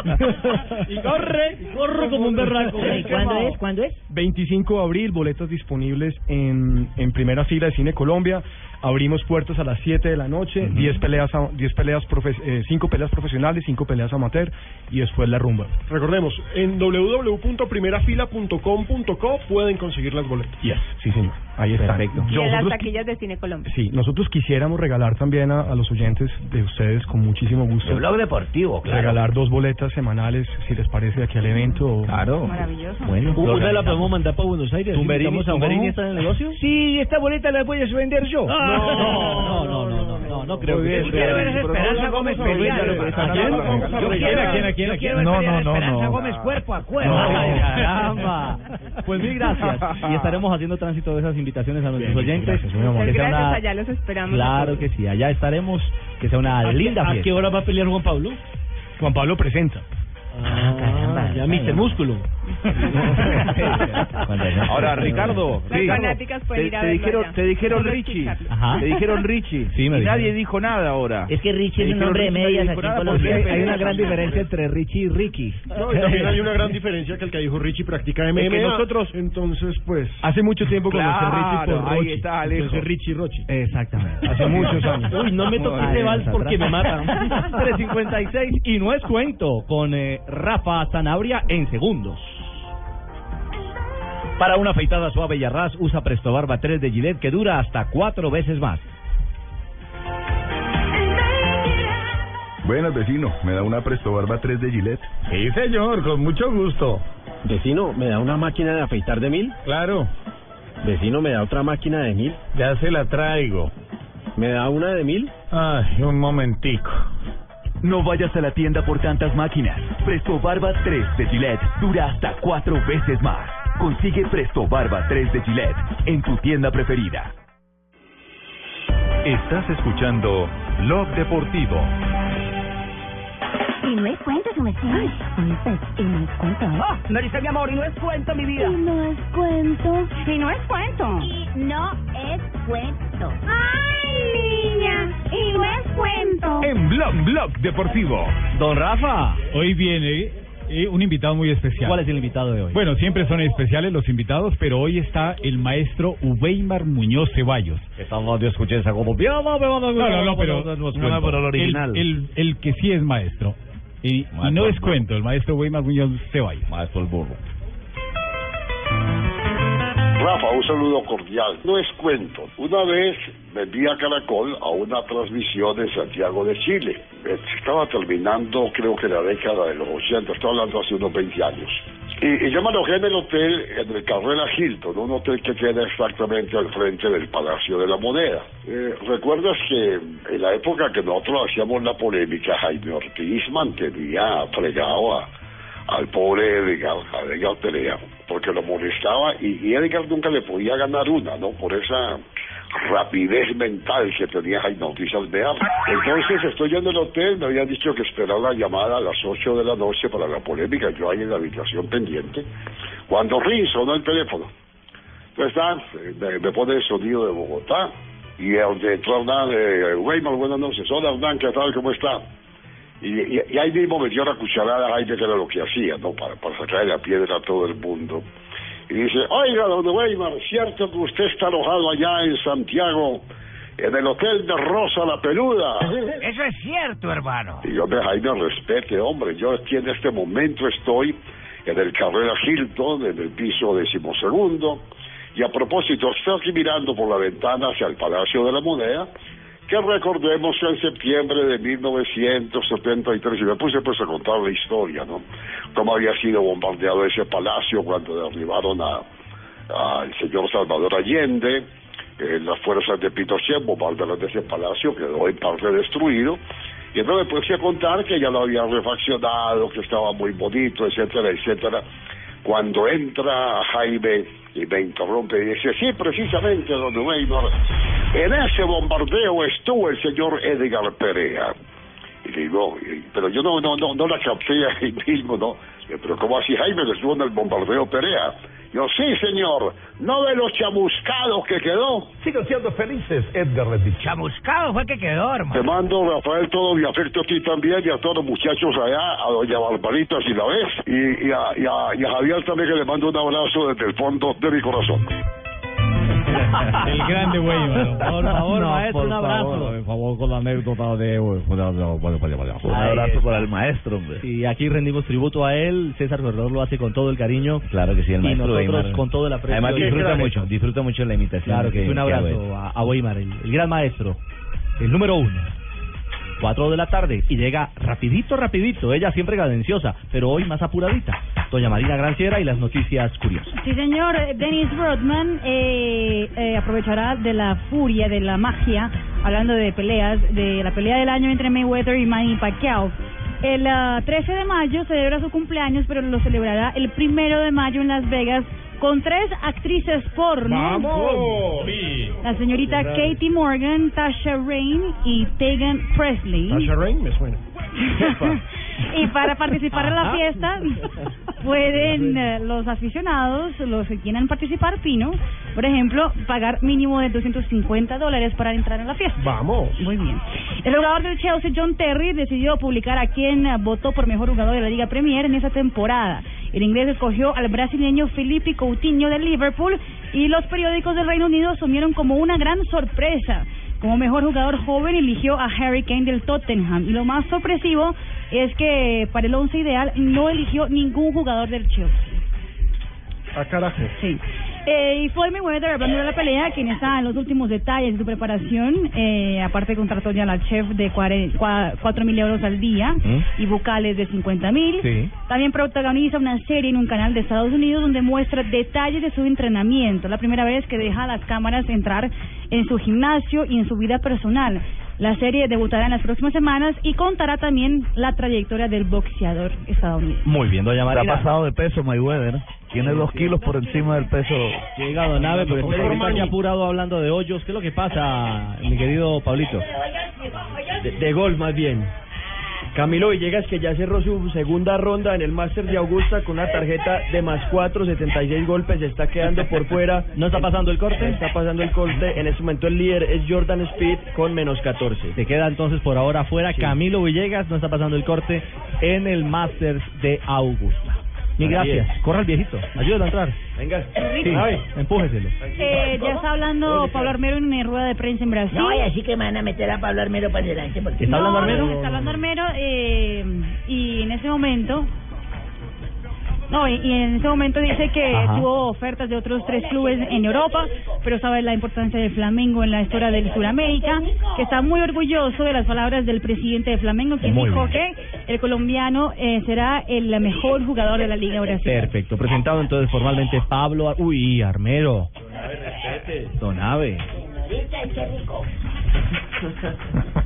Y corre, corro como un berraco. ¿Y cuándo es? ¿Cuándo es? 25 de abril, boletas disponibles en, en primera fila de Cine Colombia. Abrimos puertas a las 7 de la noche, 10 peleas, a- 10 peleas, profe- eh, 5 peleas profesionales, 5 peleas amateur y después la rumba. Recordemos, en www.primerafila.com.co pueden conseguir las boletas. Yes, sí señor, ahí está. Y en las taquillas de Cine Colombia. sí, nosotros quisiéramos regalar también a, a los oyentes de ustedes con muchísimo gusto. El blog deportivo, claro. Regalar dos boletas semanales, si les parece, de aquí al evento. Claro. Maravilloso. Bueno, Una la podemos mandar para Buenos Aires. Tumberini- a Tumberini está en el negocio? Sí, esta boleta la puedes vender yo. No, no, no, no, no, no creo que quiero ver a Esperanza Gómez pelear. ¿A quién? ¿A quién? ¿A quién? No, a no, no, Esperanza no. Gómez cuerpo a. [LAUGHS] Ay, caramba. Pues mil gracias. Y estaremos haciendo tránsito de esas invitaciones a nuestros Bien, oyentes. gracias, gracias, una- allá los esperamos. a Claro que sí, allá estaremos. Que sea una ¿A linda ¿A fiesta. qué hora va a pelear Juan Pablo? Juan Pablo presenta. Ah, ya Mr. Músculo. [LAUGHS] Ahora, Ricardo, sí. fanáticas pueden te, ir a te verlo dijeron, allá. te dijeron Richie. Ajá. te dijeron Richie, Sí, me y dijeron. nadie dijo nada ahora. Es que Richie es un hombre de medias dijo aquí en nada Colombia. porque Hay una gran diferencia entre Richie y Ricky. No, y también hay una gran diferencia que el que dijo Richie practica MMA. Es que nosotros- entonces, pues... Hace mucho tiempo conocí a Richie Claro, por ahí Rochi. está, Alejo. Entonces Richie Rochi. Exactamente. Hace muchos años. Uy, no me toques ese vals porque me matan. [LAUGHS] 356 y no es cuento con eh, Rafa Sanabria en segundos. Para una afeitada suave y a ras, usa Presto Barba 3 de Gillette que dura hasta cuatro veces más. Buenas, vecino. ¿Me da una Presto Barba 3 de Gillette? Sí, señor, con mucho gusto. Vecino, ¿me da una máquina de afeitar de mil? Claro, Vecino, ¿me da otra máquina de mil? ya se la traigo. ¿Me da una de mil? Ay, un momentico. No vayas a la tienda por tantas máquinas. Presto Barba 3 de Gillette dura hasta cuatro veces más. Consigue Presto Barba 3 de Gillette en tu tienda preferida. Estás escuchando Blog Deportivo. Y no es cuento, su merced. Y no es cuento. Oh, me dice mi amor, y no es cuento, mi vida. Y no es cuento. Y no es cuento. Y no es cuento. ¡Ay, niña! Y no es cuento. En Blog Blog Deportivo. Don Rafa. Hoy viene eh, un invitado muy especial. ¿Cuál es el invitado de hoy? Bueno, siempre son especiales los invitados, pero hoy está el maestro Uweimar Muñoz Ceballos. Estamos de escuchar esa colombiana. No, no, no, pero, no, no, pero el original. El, el, que sí es maestro. Y, y no es cuento, el maestro Weimar Muñoz Ceballos. Maestro el burro. Rafa, un saludo cordial. No es cuento. Una vez me envié a Caracol a una transmisión en Santiago de Chile. Estaba terminando, creo que la década de los 80, estoy hablando hace unos 20 años. Y, y yo me alojé en el hotel, en el Carrera Hilton, un hotel que queda exactamente al frente del Palacio de la Moneda. Eh, ¿Recuerdas que en la época que nosotros hacíamos la polémica, Jaime Ortiz mantenía fregado a al pobre Edgar, a Edgar Perea, porque lo molestaba y, Edgar nunca le podía ganar una, ¿no? Por esa rapidez mental que tenía Jaime Ortiz Alvear. Entonces estoy en el hotel, me habían dicho que esperaba la llamada a las 8 de la noche para la polémica, yo ahí en la habitación pendiente, cuando ring sonó el teléfono. Entonces está, me, me pone el sonido de Bogotá y el de entró Hernán, eh, Weimar, buenas noches, hola Hernán, ¿qué tal, cómo está? Y, y, y ahí mismo metió la cucharada a Jaime, que era lo que hacía, ¿no? Para, para sacarle la piedra a todo el mundo. Y dice, oiga, don Weimar, ¿cierto que usted está alojado allá en Santiago, en el hotel de Rosa la Peluda? [LAUGHS] Eso es cierto, hermano. Y yo, me Jaime, respete, hombre, yo aquí en este momento estoy en el Carrera Hilton, en el piso decimosegundo, y a propósito, estoy aquí mirando por la ventana hacia el Palacio de la Moneda, que recordemos que en septiembre de 1973, y me puse pues a contar la historia, ¿no? Cómo había sido bombardeado ese palacio cuando derribaron a al señor Salvador Allende, eh, las fuerzas de Pinochet bombardearon ese palacio, quedó en parte destruido, y entonces me puse a contar que ya lo habían refaccionado, que estaba muy bonito, etcétera, etcétera. Cuando entra Jaime y me interrumpe y dice, sí, precisamente, don Weimar, en ese bombardeo estuvo el señor Edgar Perea. Y digo, pero yo no, no, no, no la capté ahí mismo, ¿no? Pero ¿cómo así Jaime que estuvo en el bombardeo Perea? Yo, sí, señor, no de los chamuscados que quedó. Sigan siendo felices, Edgar les dicho. Chamuscado fue que quedó, hermano. Te mando, Rafael, todo mi afecto a ti también y a todos los muchachos allá, a doña Barbarita si la ves, y, y, a, y, a, y a Javier también que le mando un abrazo desde el fondo de mi corazón. El grande Weimar. Por favor, No, maestro, por un abrazo. favor, por favor, con la anécdota de... Un abrazo para el maestro, hombre. Y aquí rendimos tributo a él. César Corredor lo hace con todo el cariño. Claro que sí, el y maestro nosotros Weimar. con todo el aprecio. Además Y- disfruta mucho, disfruta mucho la imitación. Claro que sí, un abrazo a, a Weimar, el, el gran maestro, el número uno. Cuatro de la tarde y llega rapidito, rapidito. Ella siempre cadenciosa, pero hoy más apuradita. Doña Marina Granciera y las noticias curiosas. Sí, señor. Dennis Rodman eh, eh, aprovechará de la furia, de la magia, hablando de peleas, de la pelea del año entre Mayweather y Manny Pacquiao. El ah, 13 de mayo celebra su cumpleaños, pero lo celebrará el primero de mayo en Las Vegas con tres actrices porno. La señorita Katie Morgan, Tasha Rain y Tegan Presley. Tasha Rain me suena. [LAUGHS] y para participar en la fiesta pueden eh, los aficionados, los que quieran participar, Pino, por ejemplo, pagar mínimo de 250 dólares para entrar en la fiesta. Vamos. Muy bien. El jugador del Chelsea, John Terry, decidió publicar a quien votó por mejor jugador de la Liga Premier en esa temporada. El inglés escogió al brasileño Felipe Coutinho del Liverpool y los periódicos del Reino Unido asumieron como una gran sorpresa. Como mejor jugador joven eligió a Harry Kane del Tottenham. Y lo más sorpresivo es que para el once ideal no eligió ningún jugador del Chelsea. A carajo. Sí. Eh, y Floyd Mayweather, hablando de la pelea, quien está en los últimos detalles de su preparación, eh, aparte contrató ya al chef de 4 mil euros al día y vocales de 50 mil. Sí. También protagoniza una serie en un canal de Estados Unidos donde muestra detalles de su entrenamiento. La primera vez que deja a las cámaras entrar en su gimnasio y en su vida personal. La serie debutará en las próximas semanas y contará también la trayectoria del boxeador estadounidense. Muy bien, doña Se ha pasado de peso Mayweather. Tiene dos kilos por encima del peso. Llega Don Ave, pero está aquí apurado hablando de hoyos. ¿Qué es lo que pasa, mi querido Pablito? De, de gol más bien. Camilo Villegas que ya cerró su segunda ronda en el Máster de Augusta con una tarjeta de más 4, 76 golpes, está quedando por fuera. ¿No está pasando el corte? Está pasando el corte. En este momento el líder es Jordan Speed con menos 14. Se queda entonces por ahora afuera Camilo Villegas, no está pasando el corte en el Masters de Augusta. Mil gracias. Corra el viejito, ayúdalo a entrar. Venga. Sí, empújeselo. Eh, ya está hablando Pablo Armero en una rueda de prensa en Brasil. No, y así que me van a meter a Pablo Armero para adelante. Porque No, no, Está hablando Armero eh, y en ese momento No, y, y en ese momento dice que Ajá. tuvo ofertas de otros tres clubes en Europa, pero sabe la importancia del Flamengo en la historia del Suramérica, que está muy orgulloso de las palabras del presidente de Flamengo, quien Muy dijo bien. que el colombiano eh, será el mejor jugador de la Liga Brasileña. Perfecto. Presentado entonces formalmente Pablo. Ar- Uy, Armero. Don Ave. [LAUGHS]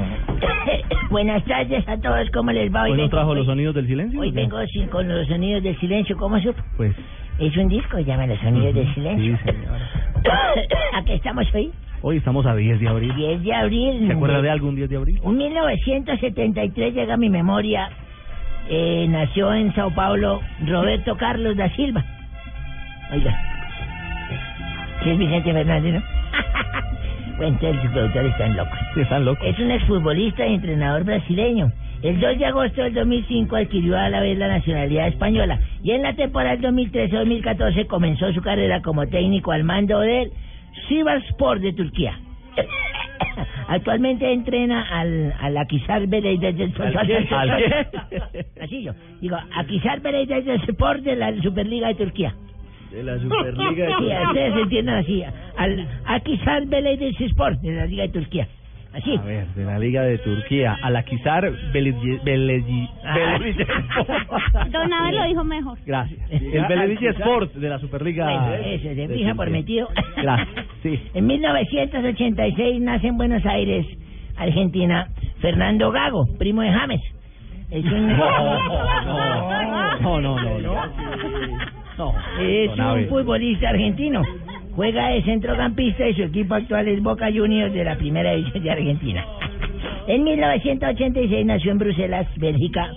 [LAUGHS] Buenas tardes a todos, ¿cómo les va? Hoy nos vengo- trajo los sonidos del silencio. Hoy vengo sin- con los sonidos del silencio, ¿cómo supo? Pues. Es un disco, llama Los Sonidos del Sí, Silencio. señor. [COUGHS] ¿A qué estamos hoy? Hoy estamos a 10 de abril. 10 de abril. ¿Se acuerda de algún 10 de abril? Un 1973 llega a mi memoria. Eh, nació en Sao Paulo Roberto Carlos da Silva. Oiga. Sí, es Vicente Fernández, ¿no? [LAUGHS] bueno, entonces los productores están locos. Están locos. Es un exfutbolista y entrenador brasileño. El 2 de agosto del 2005 adquirió a la vez la nacionalidad española y en la temporada 2013-2014 comenzó su carrera como técnico al mando del Sivasspor de Turquía. [COUGHS] Actualmente entrena al, al. [LAUGHS] Digo, Akisar Belediyespor de la Superliga de Turquía. De la Superliga. Sí, ustedes entiendan así. Al Akisar Belediyespor de la Liga de Turquía. Así. A ver, de la Liga de Turquía. Al. Ah. [LAUGHS] Don Abel lo dijo mejor. Gracias. [LAUGHS] El Belediye Sport de la Superliga. Bueno, eso, de fija por metido. [LAUGHS] Gracias. Sí. En 1986 nace en Buenos Aires, Argentina, Fernando Gago, primo de James. Es un... No, no, no, no. No. Es un futbolista argentino. Juega de centrocampista y su equipo actual es Boca Juniors de la Primera División de Argentina. En 1986 nació en Bruselas, Bélgica,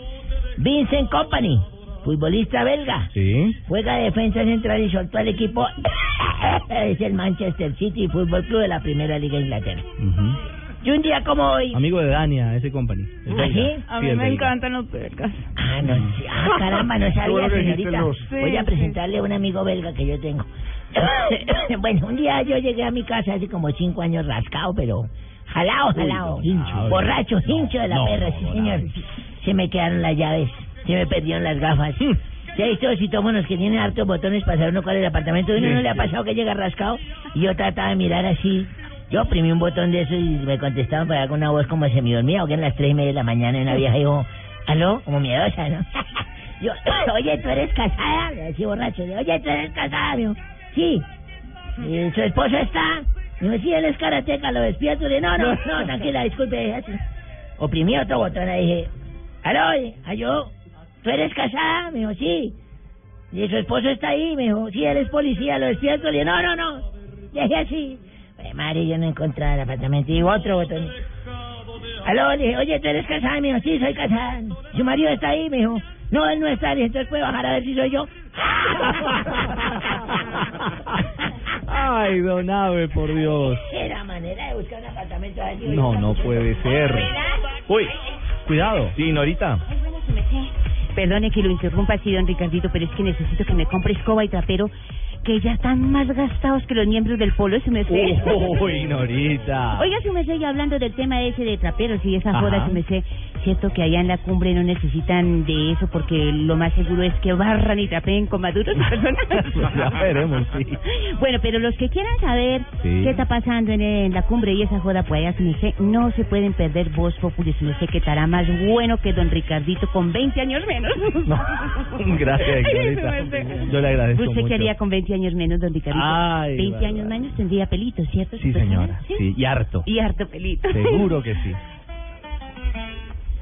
Vincent Company, futbolista belga. Sí. Juega de defensa central y su actual equipo [COUGHS] es el Manchester City Football Club de la Primera Liga de Inglaterra. Ujú. Y un día como hoy... Amigo de Dania, ese company. ¿Ah, sí? A Sí, mí el me belga. encantan los belgas. Ah, no, sí. ah, caramba, no sabía, señorita. Voy a presentarle a un amigo belga que yo tengo. [COUGHS] bueno, un día yo llegué a mi casa hace como cinco años rascado, pero jalao, jalao. hincho. Borracho, hincho de la No, perra, sí, no, señor. Se me quedaron las llaves, se me perdieron las gafas. ¿Se ha visto citómonos que tienen hartos botones para saber uno cuál es el apartamento? ¿Y uno Sí, no le ha sí. pasado que llega rascado? Y yo trataba de mirar así. Yo oprimí un botón de eso y me contestaban para con una voz como semidormida, o que en las tres y media de la mañana una vieja dijo, ¿aló? Como miedosa, ¿no? [LAUGHS] Yo, [CLEARS THROAT] oye, ¿tú eres casada? Le decía borracho. le, Oye, ¿tú eres casada? Me dijo, sí. ¿Y su esposo está? Me dijo, sí, él es karateca, lo despierto. Le dije, no, no, no, tranquila, disculpe. así. Oprimí otro botón y dije, ¿aló? ¿Aló? ¿Tú eres casada? Me dijo, sí. ¿Y su esposo está ahí? Me dijo, sí, él es policía, lo despierto. Le dije, no, no, no. Dejé así. Pues, madre, yo no encontraba el apartamento. Y otro botón. Aló, le dije, oye, ¿tú eres casada? Me dijo, sí, soy casada. ¿Su marido está ahí? Me dijo, no, él no está. Le dije, entonces puede bajar a ver si soy yo. [LAUGHS] [LAUGHS] Ay, don Ave, por Dios. Era manera de buscar un apartamento así. No, no puede ser. Uy, cuidado. Sí, Norita. Perdone que lo interrumpa así, don Ricardito, pero es que necesito que me compre escoba y trapero, que ya están más gastados que los miembros del polo, su merced. [LAUGHS] Uy, Norita. Oiga, su merced, ya hablando del tema ese de traperos y esa joda, Ajá. su merced, cierto que allá en la cumbre no necesitan de eso porque lo más seguro es que barran y trapeen con maduros [LAUGHS] personas. Ya veremos, sí. Bueno, pero los que quieran saber Sí. qué está pasando en, en la cumbre y esa joda, pues allá, su merced, no se pueden perder Voz Populi, su merced, que estará más bueno que don Ricardito con 20 años menos. [LAUGHS] Gracias, Ay. Yo le agradezco ¿Usted mucho. qué haría con 20 años menos, don Ricardito? Ay, 20 verdad. años menos tendría pelito, ¿cierto? Sí, señora. Sí, y harto. Y harto pelito. Seguro que sí.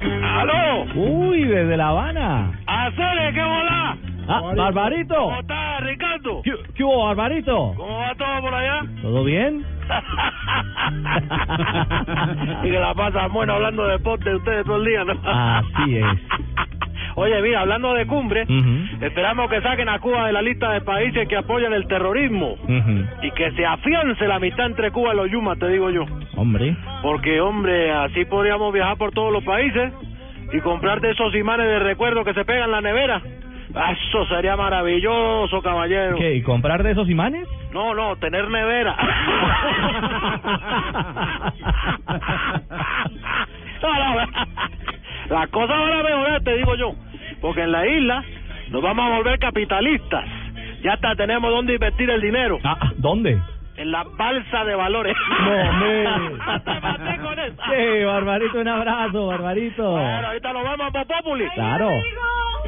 [LAUGHS] ¡Aló! Uy, desde La Habana. ¡Hacer qué volá! Ah, Barbarito. ¿Cómo está, Ricardo? ¿Qué, qué hubo, Barbarito? ¿Cómo va todo por allá? ¿Todo bien? [LAUGHS] y que la pasan bueno hablando de deporte ustedes todo el día, ¿no? Así es. [LAUGHS] Oye, mira, hablando de cumbre, esperamos que saquen a Cuba de la lista de países que apoyan el terrorismo y que se afiance la amistad entre Cuba y los Yumas, te digo yo. Hombre. Porque, hombre, así podríamos viajar por todos los países y comprar de esos imanes de recuerdo que se pegan en la nevera. Ah, Eso sería maravilloso, caballero. ¿Qué? ¿Y comprar de esos imanes? No, no, tener nevera. [LAUGHS] [LAUGHS] La cosa van a mejorar, te digo yo. Porque en la isla Nos vamos a volver capitalistas. Ya hasta tenemos dónde invertir el dinero. Ah, ¿dónde? En la balsa de valores. No, [LAUGHS] me. Te maté con esa. Sí, Barbarito, un abrazo, Barbarito. Bueno, ahorita nos vemos a Populi. Claro.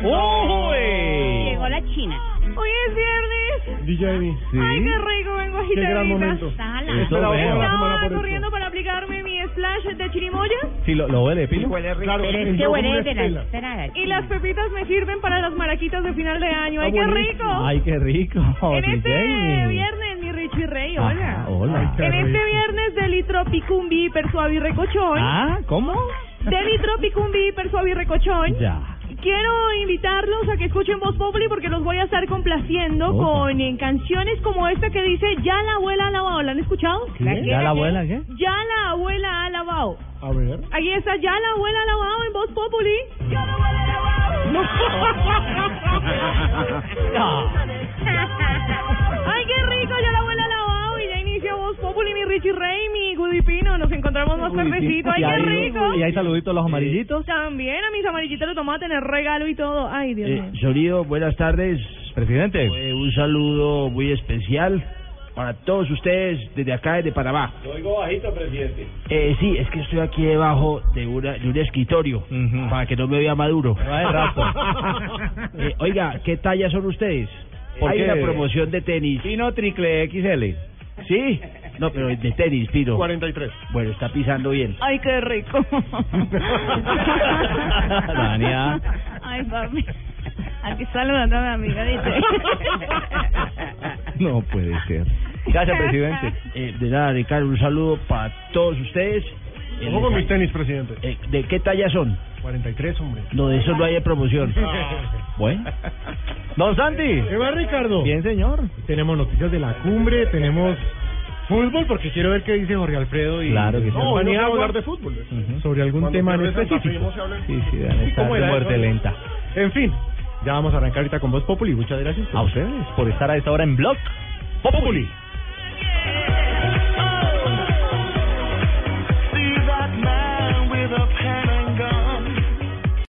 ¡Uy! Llegó la China. Hoy es viernes. DJ. Sí. Ay, qué rico, vengo agitadita. Qué gran momento. Eso. Estaba corriendo para aplicarme mi splash de chirimoya Sí, lo, lo huele, Pilo. Claro, Pero es que huele de la y las pepitas me sirven para las maraquitas de final de año. ¡Ay, Ah, qué buenísimo. rico! Ay, qué rico. en sí, este viernes, mi Richie Rey, hola. hola. En este viernes de Litropicumbi hiper suave y recochón. Ah, ¿cómo? [LAUGHS] De Litropicumbi hiper suave y recochón. Ya. Quiero invitarlos a que escuchen Voz Populi porque los voy a estar complaciendo Opa. con eh, canciones como esta que dice Ya la abuela ha lavado. ¿La han escuchado? ¿Qué? ¿Ya la abuela qué? Ya la abuela ha lavado. A ver. Ahí está, ya la abuela ha lavado en Voz Populi. Ya la abuela ha lavado. [LAUGHS] Ay, qué rico, ya la abuela inicia Voz Populi, mi Richie Rey, mi Gudipino. Nos encontramos más tardecito. Ay, qué rico. Y hay saluditos a los amarillitos. También a mis amarillitos de tomate en el regalo y todo. Ay, Dios Eh, mío. Sonido, buenas tardes. Presidente. Eh, un saludo muy especial para todos ustedes desde acá, desde Panamá. Lo oigo bajito, presidente. Eh, sí, es que estoy aquí debajo de, una, de un escritorio para que no me vea maduro. [LAUGHS] Eh, oiga, ¿qué talla son ustedes? ¿Por Hay qué? una promoción de tenis. Pino triple XL. ¿Sí? No, pero de tenis, Pino. 43. Bueno, está pisando bien. Ay, qué rico. Dania. Ay, papi. Aquí saludando a mi amiga, dice. No puede ser. Gracias, presidente. Eh, de nada, Ricardo, un saludo para todos ustedes. Eh, Ojo con mis tenis, presidente. eh, ¿De qué talla son? 43, hombre. No, de eso no hay en promoción. [LAUGHS] Bueno. Don Santi. ¿Qué va, Ricardo? Bien, señor. Tenemos noticias de la cumbre, tenemos fútbol, porque quiero ver qué dice Jorge Alfredo y Claro que sí. No, a hablar de fútbol. sobre algún Cuando tema en específico. Sí, sí, deben estar ¿Cómo de muerte eso? lenta. En fin, ya vamos a arrancar ahorita con Voz Populi. Muchas gracias. A ustedes por estar a esta hora en Blog Populi.